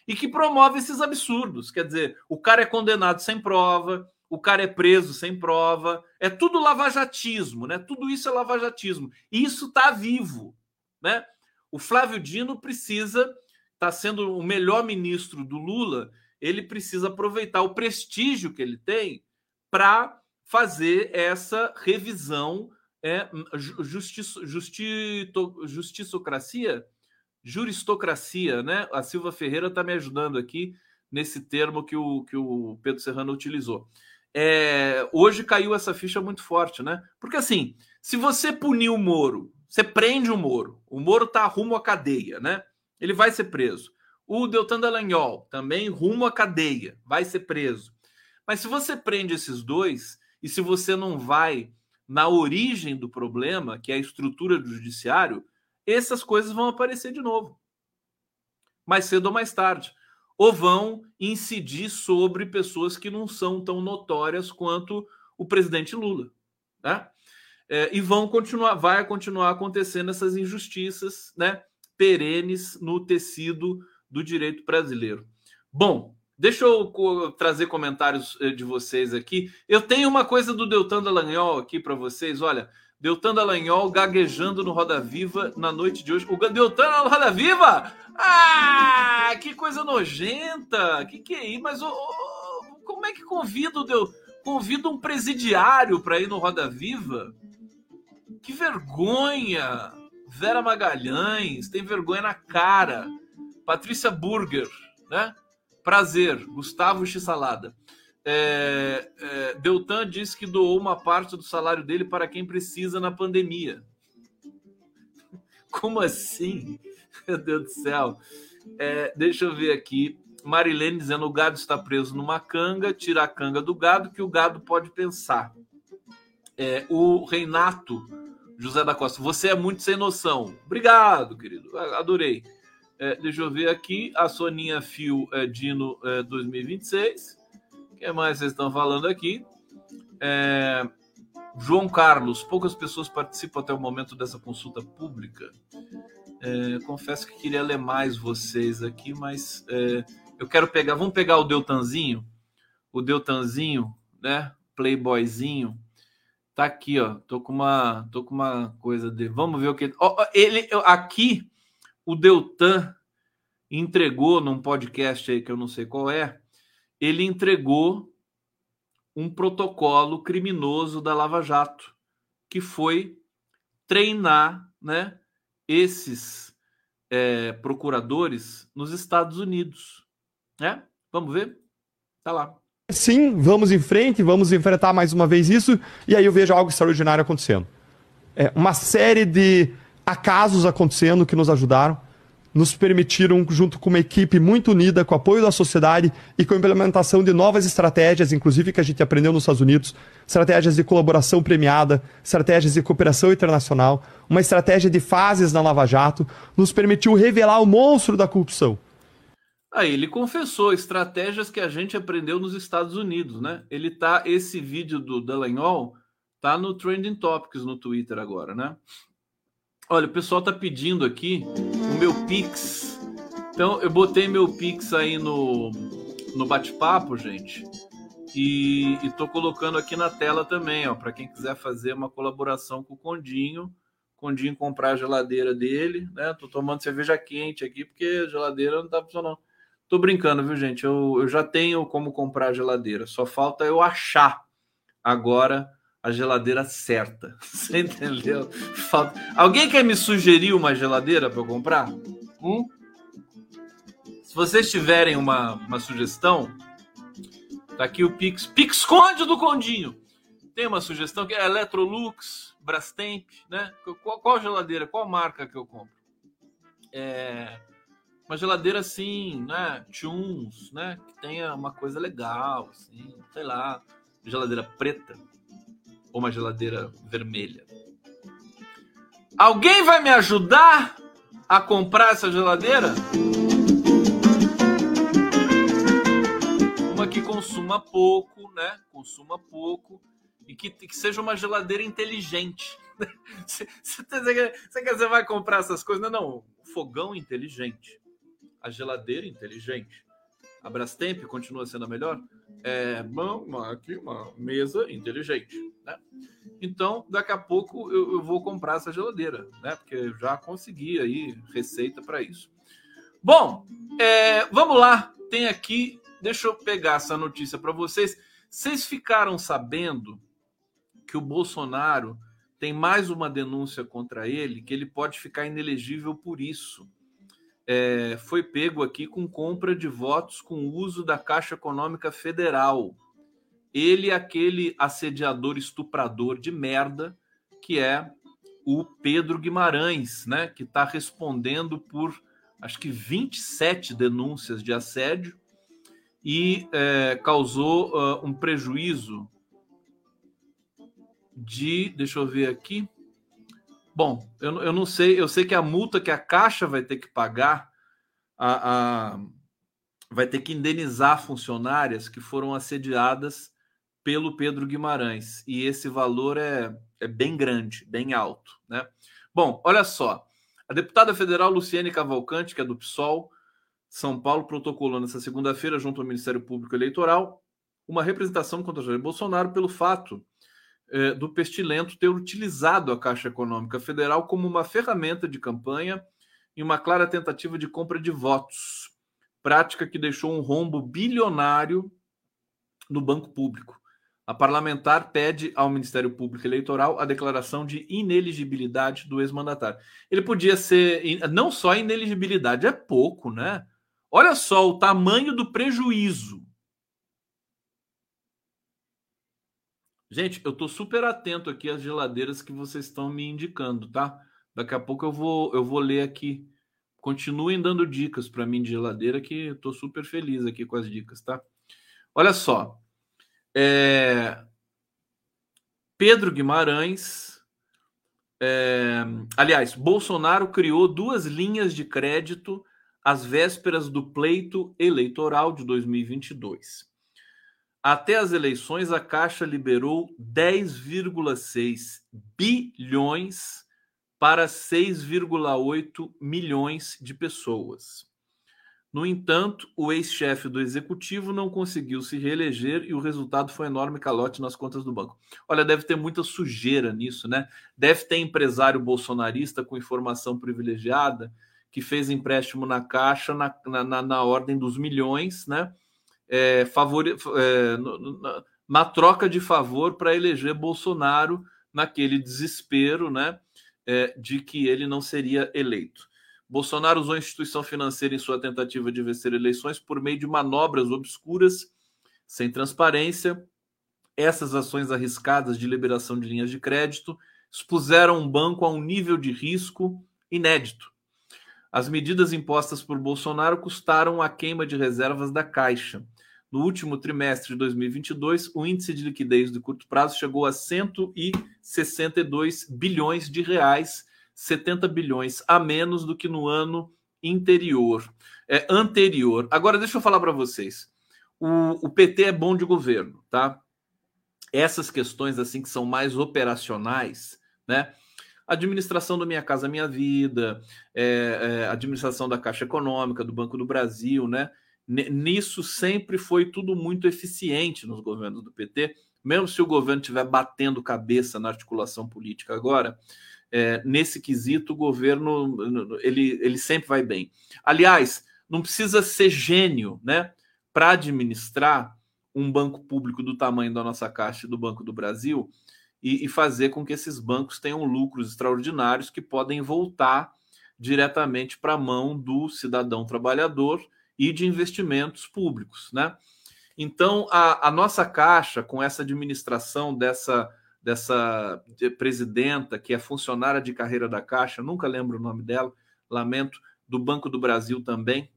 [SPEAKER 1] e que promove esses absurdos. Quer dizer, o cara é condenado sem prova, o cara é preso sem prova, é tudo lavajatismo, né? Tudo isso é lavajatismo. E isso está vivo, né? O Flávio Dino precisa, está sendo o melhor ministro do Lula, ele precisa aproveitar o prestígio que ele tem para fazer essa revisão é justiçocracia, juristocracia, né? A Silva Ferreira está me ajudando aqui nesse termo que o, que o Pedro Serrano utilizou. É, hoje caiu essa ficha muito forte, né? Porque assim, se você punir o Moro, você prende o Moro, o Moro está rumo à cadeia, né? Ele vai ser preso. O Deltan Dallagnol também rumo à cadeia, vai ser preso. Mas se você prende esses dois e se você não vai na origem do problema, que é a estrutura do judiciário, essas coisas vão aparecer de novo. Mais cedo ou mais tarde. Ou vão incidir sobre pessoas que não são tão notórias quanto o presidente Lula. Né? É, e vão continuar, vai continuar acontecendo essas injustiças né, perenes no tecido do direito brasileiro. Bom, Deixa eu trazer comentários eh, de vocês aqui. Eu tenho uma coisa do Deltan Dallagnol aqui para vocês. Olha, Deltan Dallagnol gaguejando no Roda Viva na noite de hoje. O Deltan no Roda Viva? Ah, que coisa nojenta! Que que é isso? Mas oh, oh, como é que convida o Del... convida um presidiário para ir no Roda Viva? Que vergonha! Vera Magalhães tem vergonha na cara. Patrícia Burger, né? Prazer, Gustavo X-Salada. É, é, Deltan disse que doou uma parte do salário dele para quem precisa na pandemia. [laughs] Como assim? [laughs] Meu Deus do céu. É, deixa eu ver aqui. Marilene dizendo: o gado está preso numa canga, tira a canga do gado, que o gado pode pensar. É, o Reinato José da Costa, você é muito sem noção. Obrigado, querido. Adorei. É, deixa eu ver aqui. A Soninha Fio é, Dino é, 2026. Que mais vocês estão falando aqui? É, João Carlos, poucas pessoas participam até o momento dessa consulta pública. É, confesso que queria ler mais vocês aqui, mas é, eu quero pegar. Vamos pegar o Deltanzinho, o Deltanzinho, né? Playboyzinho. Tá aqui, ó. Tô com uma, tô com uma coisa de. Vamos ver o que. Ele aqui o Deltan entregou num podcast aí que eu não sei qual é, ele entregou um protocolo criminoso da Lava Jato, que foi treinar né, esses é, procuradores nos Estados Unidos. Né? Vamos ver? Tá lá.
[SPEAKER 4] Sim, vamos em frente, vamos enfrentar mais uma vez isso, e aí eu vejo algo extraordinário acontecendo. É, uma série de acasos acontecendo que nos ajudaram. Nos permitiram, junto com uma equipe muito unida, com apoio da sociedade e com a implementação de novas estratégias, inclusive que a gente aprendeu nos Estados Unidos, estratégias de colaboração premiada, estratégias de cooperação internacional, uma estratégia de fases na Lava Jato, nos permitiu revelar o monstro da corrupção.
[SPEAKER 1] Aí ele confessou estratégias que a gente aprendeu nos Estados Unidos, né? Ele tá esse vídeo do Dallagnol tá no Trending Topics no Twitter agora, né? Olha, o pessoal tá pedindo aqui o meu Pix. Então, eu botei meu Pix aí no, no bate-papo, gente. E, e tô colocando aqui na tela também, ó, para quem quiser fazer uma colaboração com o Condinho. Condinho comprar a geladeira dele, né? Tô tomando cerveja quente aqui porque a geladeira não tá funcionando. Tô brincando, viu, gente? Eu, eu já tenho como comprar a geladeira. Só falta eu achar agora a geladeira certa. [laughs] Você entendeu? Falta... Alguém quer me sugerir uma geladeira para eu comprar? Hum? Se vocês tiverem uma, uma sugestão, tá aqui o Pix. Pix Conde do Condinho. Tem uma sugestão que é Electrolux, Brastemp, né? Qual, qual geladeira, qual marca que eu compro? É uma geladeira assim, né? Tunes, né? Que tenha uma coisa legal, assim, sei lá, geladeira preta ou uma geladeira vermelha. Alguém vai me ajudar a comprar essa geladeira? Uma que consuma pouco, né? Consuma pouco e que, que seja uma geladeira inteligente. [laughs] Você, você, você vai comprar essas coisas? Não, não. Fogão inteligente. A geladeira inteligente. A Brastemp continua sendo a melhor? É uma, aqui, uma mesa inteligente. Né? Então, daqui a pouco eu, eu, vou comprar essa geladeira, né? Porque eu já consegui aí receita para isso. Bom, é, vamos lá. Tem aqui, deixa eu pegar essa notícia para vocês. Vocês ficaram sabendo que o Bolsonaro tem mais uma denúncia contra ele, que ele pode ficar inelegível por isso é, foi pego aqui com compra de votos com uso da Caixa Econômica Federal. Ele, aquele assediador estuprador de merda, que é o Pedro Guimarães, né? Que está respondendo por acho que 27 denúncias de assédio e é, causou uh, um prejuízo de. Deixa eu ver aqui. Bom, eu, eu não sei, eu sei que a multa que a Caixa vai ter que pagar, a, a, vai ter que indenizar funcionárias que foram assediadas pelo Pedro Guimarães. E esse valor é, é bem grande, bem alto. Né? Bom, olha só. A deputada federal Luciene Cavalcante, que é do PSOL, São Paulo, protocolou nessa segunda-feira, junto ao Ministério Público Eleitoral, uma representação contra Jair Bolsonaro pelo fato é, do Pestilento ter utilizado a Caixa Econômica Federal como uma ferramenta de campanha e uma clara tentativa de compra de votos, prática que deixou um rombo bilionário no banco público. A parlamentar pede ao Ministério Público Eleitoral a declaração de ineligibilidade do ex-mandatário. Ele podia ser não só ineligibilidade, é pouco, né? Olha só o tamanho do prejuízo Gente, eu tô super atento aqui às geladeiras que vocês estão me indicando, tá? Daqui a pouco eu vou, eu vou ler aqui. Continuem dando dicas para mim de geladeira, que eu tô super feliz aqui com as dicas, tá? Olha só. É... Pedro Guimarães. É... Aliás, Bolsonaro criou duas linhas de crédito às vésperas do pleito eleitoral de 2022. Até as eleições, a Caixa liberou 10,6 bilhões para 6,8 milhões de pessoas. No entanto, o ex-chefe do executivo não conseguiu se reeleger e o resultado foi um enorme calote nas contas do banco. Olha, deve ter muita sujeira nisso, né? Deve ter empresário bolsonarista com informação privilegiada que fez empréstimo na Caixa na, na, na ordem dos milhões, né? É, favor, é, na, na, troca de favor para eleger Bolsonaro naquele desespero né, é, de que ele não seria eleito. Bolsonaro usou a instituição financeira em sua tentativa de vencer eleições por meio de manobras obscuras, sem transparência. Essas ações arriscadas de liberação de linhas de crédito expuseram um banco a um nível de risco inédito As medidas impostas por Bolsonaro custaram a queima de reservas da Caixa. No último trimestre de 2022, o índice de liquidez de curto prazo chegou a 162 bilhões de reais, 70 bilhões a menos do que no ano interior, é, anterior. Agora, deixa eu falar para vocês. O, o PT é bom de governo, tá? Essas questões assim que são mais operacionais, né? administração do Minha Casa Minha Vida, é, é, administração da Caixa Econômica, do Banco do Brasil, né? Nisso sempre foi tudo muito eficiente nos governos do PT, mesmo se o governo estiver batendo cabeça na articulação política agora, é, nesse quesito o governo ele, ele sempre vai bem. Aliás, não precisa ser gênio, né, para administrar um banco público do tamanho da nossa Caixa e do Banco do Brasil e, e fazer com que esses bancos tenham lucros extraordinários que podem voltar diretamente para a mão do cidadão trabalhador e de investimentos públicos, né? Então, a, a nossa Caixa, com essa administração dessa, dessa presidenta, que é funcionária de carreira da Caixa, nunca lembro o nome dela, lamento, do Banco do Brasil também,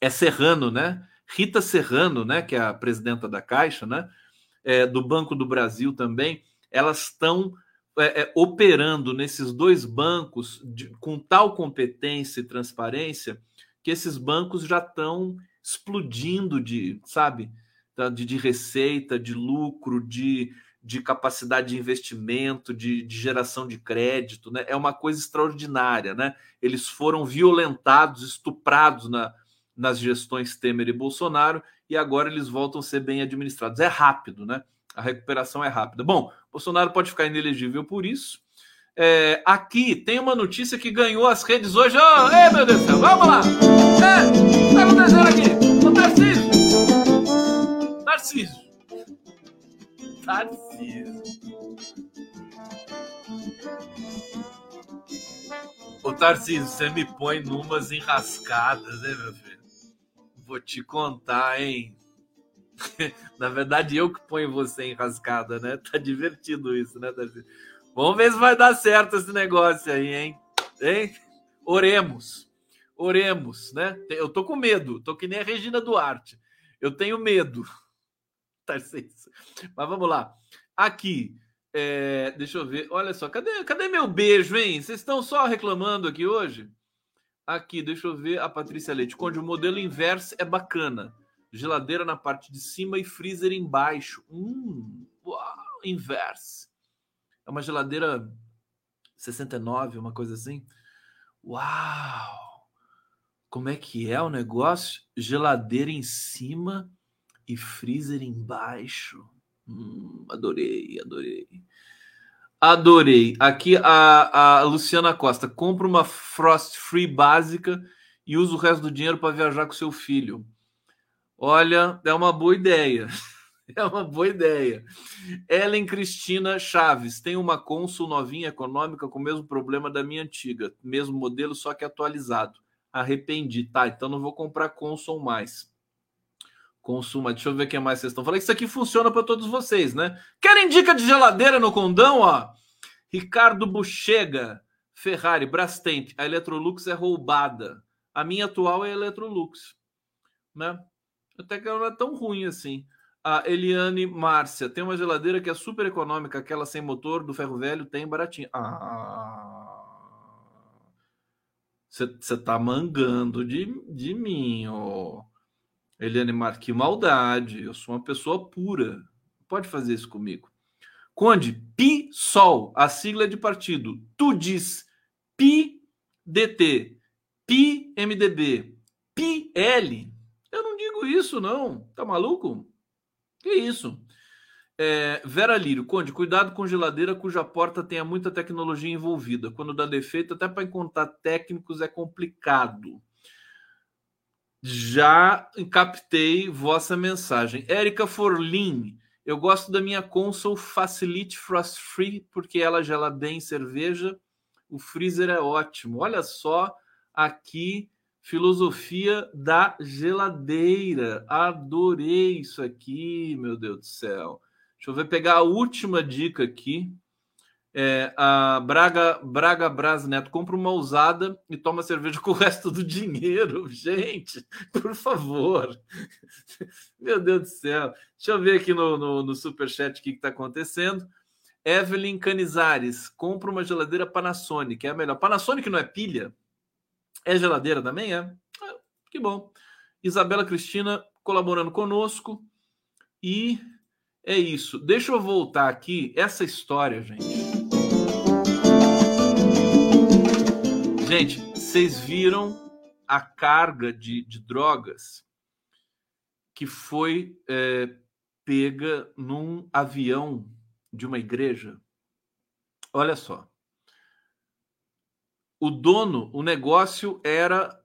[SPEAKER 1] é Serrano, né? Rita Serrano, né, que é a presidenta da Caixa, né? É, do Banco do Brasil também elas estão é, é, operando nesses dois bancos de, com tal competência e transparência que esses bancos já estão explodindo de, sabe, de, de receita, de lucro, de, de capacidade de investimento, de, de, geração de crédito, né? É uma coisa extraordinária, né? Eles foram violentados, estuprados na, nas gestões Temer e Bolsonaro e agora eles voltam a ser bem administrados. É rápido, né? A recuperação é rápida. Bom, Bolsonaro pode ficar inelegível por isso. É, aqui tem uma notícia que ganhou as redes hoje. Oh, ei, meu Deus do céu, vamos lá! É, o que está acontecendo aqui? O Tarcísio! Tarcísio! Tarcísio! Ô Tarcísio, você me põe numas enrascadas, né, meu filho? Vou te contar, hein? [laughs] Na verdade, eu que ponho você enrascada, né? Tá divertido isso, né, Darcy? Vamos ver se vai dar certo esse negócio aí, hein? hein? Oremos. Oremos, né? Eu tô com medo. Tô que nem a Regina Duarte. Eu tenho medo. [laughs] Tarcísio. Mas vamos lá. Aqui. É, deixa eu ver. Olha só. Cadê, cadê meu beijo, hein? Vocês estão só reclamando aqui hoje? Aqui, deixa eu ver a Patrícia Leite. Quando o modelo inverso é bacana geladeira na parte de cima e freezer embaixo. Hum, uau, inverse. É uma geladeira 69, uma coisa assim. Uau! Como é que é o negócio? Geladeira em cima e freezer embaixo. Hum, adorei, adorei. Adorei. Aqui a, a Luciana Costa compra uma Frost Free básica e usa o resto do dinheiro para viajar com seu filho. Olha, é uma boa ideia. [laughs] [laughs] É uma boa ideia. Ellen Cristina Chaves tem uma Consul novinha econômica com o mesmo problema da minha antiga, mesmo modelo, só que atualizado. Arrependi, tá? Então não vou comprar Consul mais. Consuma, deixa eu ver quem mais vocês estão falando. Isso aqui funciona para todos vocês, né? Querem dica de geladeira no condão, ó? Ricardo Buchega, Ferrari, Brastemp. A Electrolux é roubada. A minha atual é a Electrolux, né? Até que ela não é tão ruim assim. A Eliane Márcia tem uma geladeira que é super econômica, aquela sem motor do ferro velho tem baratinha. Ah. Você tá mangando de, de mim, ó. Eliane Márcia, que maldade. Eu sou uma pessoa pura. Pode fazer isso comigo. Conde, PSOL, a sigla de partido. Tu diz PDT, PMDB, PL eu não digo isso, não. Tá maluco? Que isso? É, Vera Lírio, Conde, cuidado com geladeira cuja porta tenha muita tecnologia envolvida. Quando dá defeito, até para encontrar técnicos é complicado. Já captei vossa mensagem. Érica Forlin, eu gosto da minha console Facilite Frost Free, porque ela gela bem cerveja. O freezer é ótimo. Olha só aqui Filosofia da geladeira. Adorei isso aqui, meu Deus do céu. Deixa eu ver, pegar a última dica aqui. É, a Braga Braga Braz Neto compra uma usada e toma cerveja com o resto do dinheiro. [laughs] Gente, por favor. Meu Deus do céu. Deixa eu ver aqui no, no, no Superchat o que está acontecendo. Evelyn Canizares compra uma geladeira Panasonic. É a melhor. Panasonic não é pilha? É geladeira também? É? Ah, que bom. Isabela Cristina colaborando conosco. E é isso. Deixa eu voltar aqui. Essa história, gente. Gente, vocês viram a carga de, de drogas que foi é, pega num avião de uma igreja? Olha só. O dono, o negócio era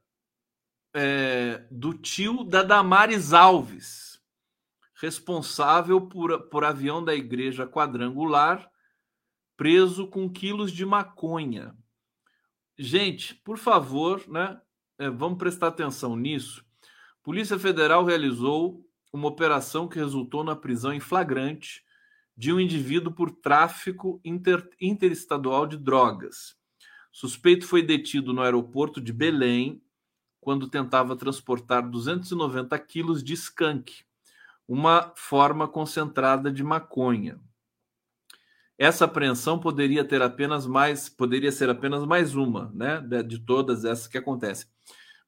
[SPEAKER 1] é, do tio da Damares Alves, responsável por, por avião da igreja quadrangular, preso com quilos de maconha. Gente, por favor, né? É, vamos prestar atenção nisso. Polícia Federal realizou uma operação que resultou na prisão em flagrante de um indivíduo por tráfico inter, interestadual de drogas. Suspeito foi detido no aeroporto de Belém quando tentava transportar 290 quilos de skunk, uma forma concentrada de maconha. Essa apreensão poderia ter apenas mais, poderia ser apenas mais uma, né, de todas essas que acontecem.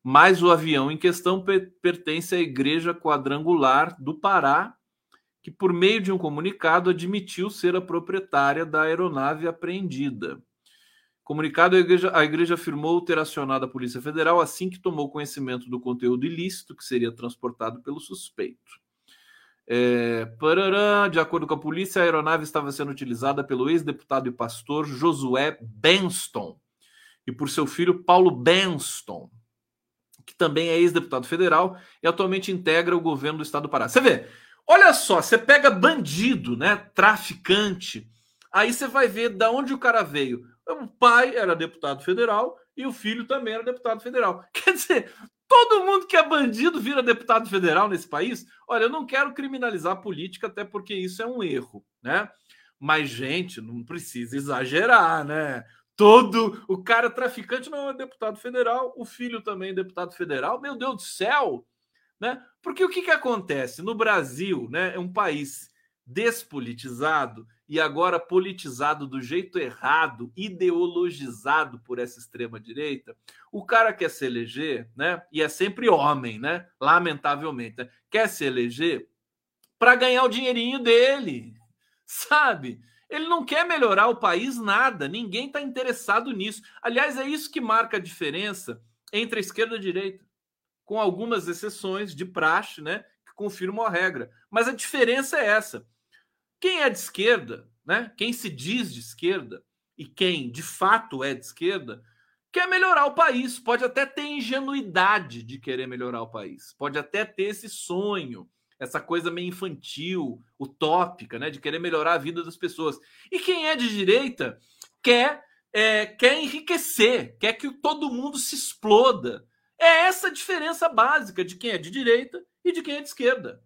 [SPEAKER 1] Mas o avião em questão pertence à Igreja Quadrangular do Pará, que por meio de um comunicado admitiu ser a proprietária da aeronave apreendida. Comunicado, a igreja, a igreja afirmou ter acionado a Polícia Federal assim que tomou conhecimento do conteúdo ilícito que seria transportado pelo suspeito. É, parará, de acordo com a polícia, a aeronave estava sendo utilizada pelo ex-deputado e pastor Josué Benston e por seu filho Paulo Benston, que também é ex-deputado federal e atualmente integra o governo do estado do Pará. Você vê, olha só, você pega bandido, né, traficante, aí você vai ver da onde o cara veio. O pai era deputado federal e o filho também era deputado federal. [laughs] Quer dizer, Todo mundo que é bandido vira deputado federal nesse país. Olha, eu não quero criminalizar a política, até porque isso é um erro, né? Mas, gente, não precisa exagerar, né? Todo o cara traficante não é deputado federal, o filho também é deputado federal. Meu Deus do céu, né? Porque o que, que acontece? No Brasil, né? É um país despolitizado e agora politizado do jeito errado, ideologizado por essa extrema direita, o cara quer se eleger, né? E é sempre homem, né? Lamentavelmente, né? quer se eleger para ganhar o dinheirinho dele, [laughs] sabe? Ele não quer melhorar o país nada, ninguém está interessado nisso. Aliás, é isso que marca a diferença entre a esquerda e a direita, com algumas exceções de praxe, né? Que confirmam a regra. Mas a diferença é essa quem é de esquerda, né? Quem se diz de esquerda e quem de fato é de esquerda, quer melhorar o país, pode até ter ingenuidade de querer melhorar o país, pode até ter esse sonho, essa coisa meio infantil, utópica, né, de querer melhorar a vida das pessoas. E quem é de direita quer é, quer enriquecer, quer que todo mundo se exploda. É essa a diferença básica de quem é de direita e de quem é de esquerda.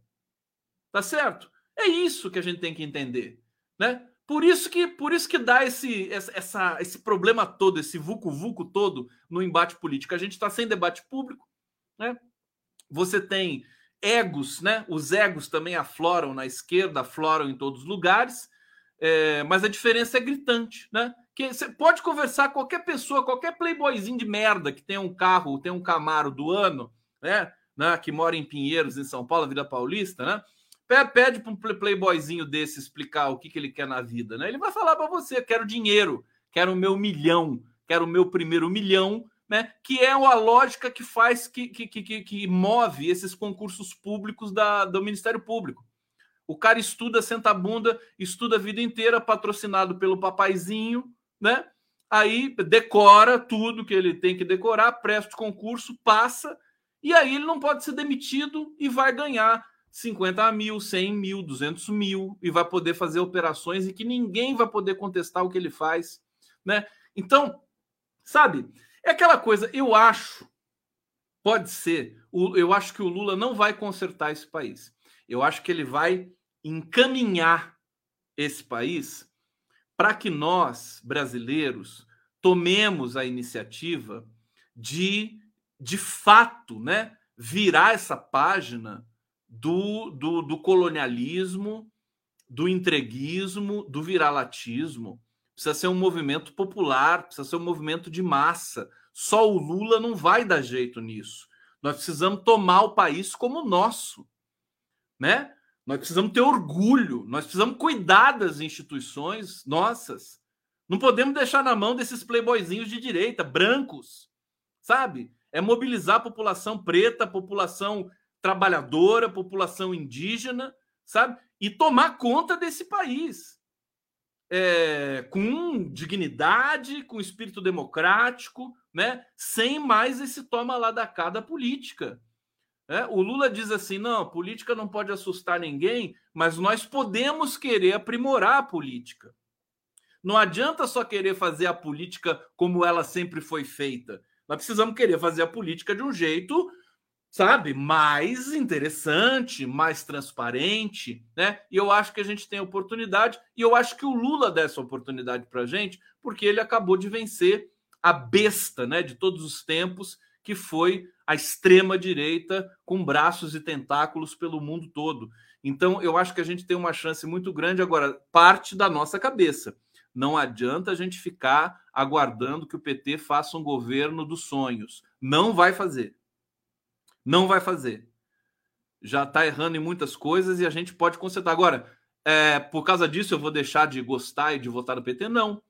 [SPEAKER 1] Tá certo? É isso que a gente tem que entender, né? Por isso que, por isso que dá esse, essa, esse problema todo, esse vucu-vucu todo no embate político. A gente está sem debate público, né? Você tem egos, né? Os egos também afloram na esquerda, afloram em todos os lugares, é, mas a diferença é gritante, né? Que você pode conversar com qualquer pessoa, qualquer playboyzinho de merda que tem um carro, tem um Camaro do ano, né? né que mora em Pinheiros, em São Paulo, Vida Paulista, né? Pede para um playboyzinho desse explicar o que, que ele quer na vida, né? Ele vai falar para você: quero dinheiro, quero o meu milhão, quero o meu primeiro milhão, né? Que é a lógica que faz, que, que, que, que move esses concursos públicos da, do Ministério Público. O cara estuda, senta a bunda, estuda a vida inteira, patrocinado pelo papaizinho, né? Aí decora tudo que ele tem que decorar, presta o concurso, passa, e aí ele não pode ser demitido e vai ganhar 50 mil, 100 mil, 200 mil e vai poder fazer operações e que ninguém vai poder contestar o que ele faz, né? Então, sabe, é aquela coisa, eu acho, pode ser, eu acho que o Lula não vai consertar esse país. Eu acho que ele vai encaminhar esse país para que nós, brasileiros, tomemos a iniciativa de, de fato, né, virar essa página do, do, do colonialismo, do entreguismo, do viralatismo. Precisa ser um movimento popular, precisa ser um movimento de massa. Só o Lula não vai dar jeito nisso. Nós precisamos tomar o país como nosso, né? Nós precisamos ter orgulho, nós precisamos cuidar das instituições nossas. Não podemos deixar na mão desses playboyzinhos de direita, brancos, sabe? É mobilizar a população preta, a população trabalhadora, população indígena, sabe? E tomar conta desse país. É, com dignidade, com espírito democrático, né? sem mais esse toma lá da cá da política. É, o Lula diz assim: não, política não pode assustar ninguém, mas nós podemos querer aprimorar a política. Não adianta só querer fazer a política como ela sempre foi feita. Nós precisamos querer fazer a política de um jeito, sabe, mais interessante, mais transparente, né? E eu acho que a gente tem oportunidade, e eu acho que o Lula dá essa oportunidade para a gente, porque ele acabou de vencer a besta, né, de todos os tempos, que foi a extrema direita com braços e tentáculos pelo mundo todo. Então, eu acho que a gente tem uma chance muito grande agora, parte da nossa cabeça. Não adianta a gente ficar aguardando que o PT faça um governo dos sonhos. Não vai fazer. Não vai fazer. Já está errando em muitas coisas e a gente pode consertar. Agora, é, por causa disso, eu vou deixar de gostar e de votar no PT? Não.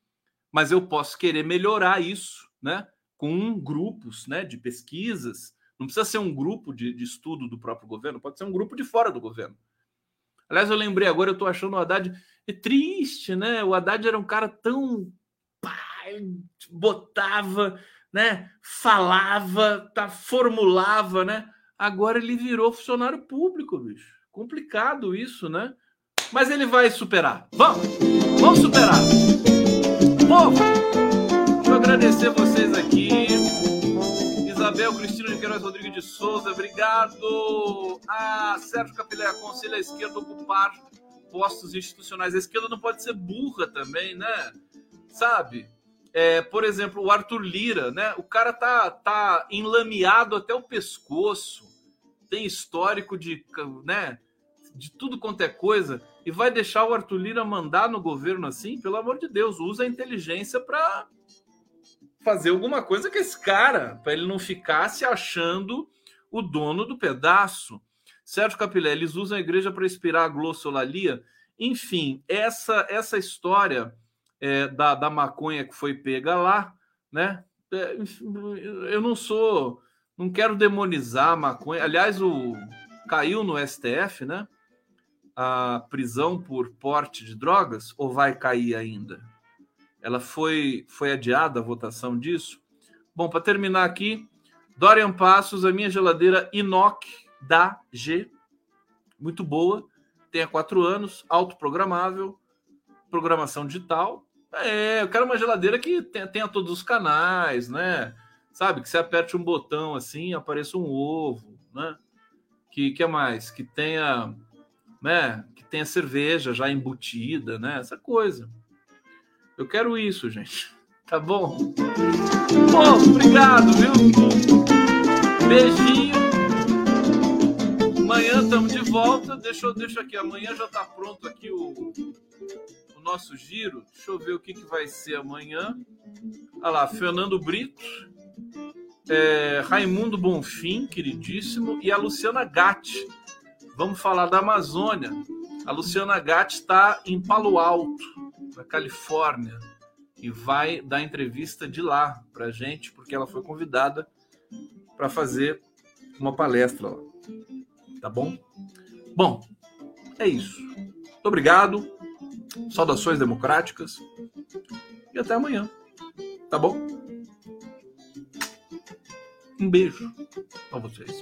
[SPEAKER 1] Mas eu posso querer melhorar isso, né? com grupos né, de pesquisas. Não precisa ser um grupo de, de, estudo do próprio governo, pode ser um grupo de fora do governo. Aliás, eu lembrei agora, eu estou achando o Haddad é triste, né? O Haddad era um cara tão. Pá, botava, né? Falava, tá, formulava, né? Agora ele virou funcionário público, bicho. Complicado isso, né? Mas ele vai superar. Vamos! Vamos superar! Povo! agradecer vocês aqui. Isabel Cristina de Queiroz Rodrigues de Souza, obrigado. Ah, Sérgio Capilé, aconselha a esquerda a ocupar postos institucionais. A esquerda não pode ser burra também, né? Sabe? É, por exemplo, o Arthur Lira, né? O cara tá, tá enlameado até o pescoço, tem histórico de, né? De tudo quanto é coisa e vai deixar o Arthur Lira mandar no governo assim? Pelo amor de Deus, usa a inteligência para fazer alguma coisa com esse cara, para ele não ficar se achando o dono do pedaço. Sérgio Capilé, eles usam a igreja para inspirar a glossolalia. Enfim, essa essa história é, da, da maconha que foi pega lá, né? É, eu não sou, não quero demonizar a maconha. Aliás, o caiu no STF, né? A prisão por porte de drogas, ou vai cair ainda? Ela foi, foi adiada a votação disso. Bom, para terminar aqui, Dorian Passos, a minha geladeira Inox da G, muito boa, tem há quatro anos, autoprogramável, programação digital. É, eu quero uma geladeira que tenha, tenha todos os canais, né? Sabe, que você aperte um botão assim, apareça um ovo, né? Que que é mais? Que tenha, né? Que tenha cerveja já embutida, né? Essa coisa. Eu quero isso, gente. [laughs] Tá bom? Bom, obrigado, viu? Beijinho. Amanhã estamos de volta. Deixa eu deixa aqui. Amanhã já está pronto aqui o nosso giro. Deixa eu ver o que, que vai ser amanhã. Olha lá, Fernando Brito, é, Raimundo Bonfim, queridíssimo, e a Luciana Gatti. Vamos falar da Amazônia. A Luciana Gatti está em Palo Alto na Califórnia e vai dar entrevista de lá para gente, porque ela foi convidada para fazer uma palestra lá. Tá bom? Bom, é isso. Muito obrigado. Saudações democráticas. E até amanhã. Tá bom? Um beijo para vocês.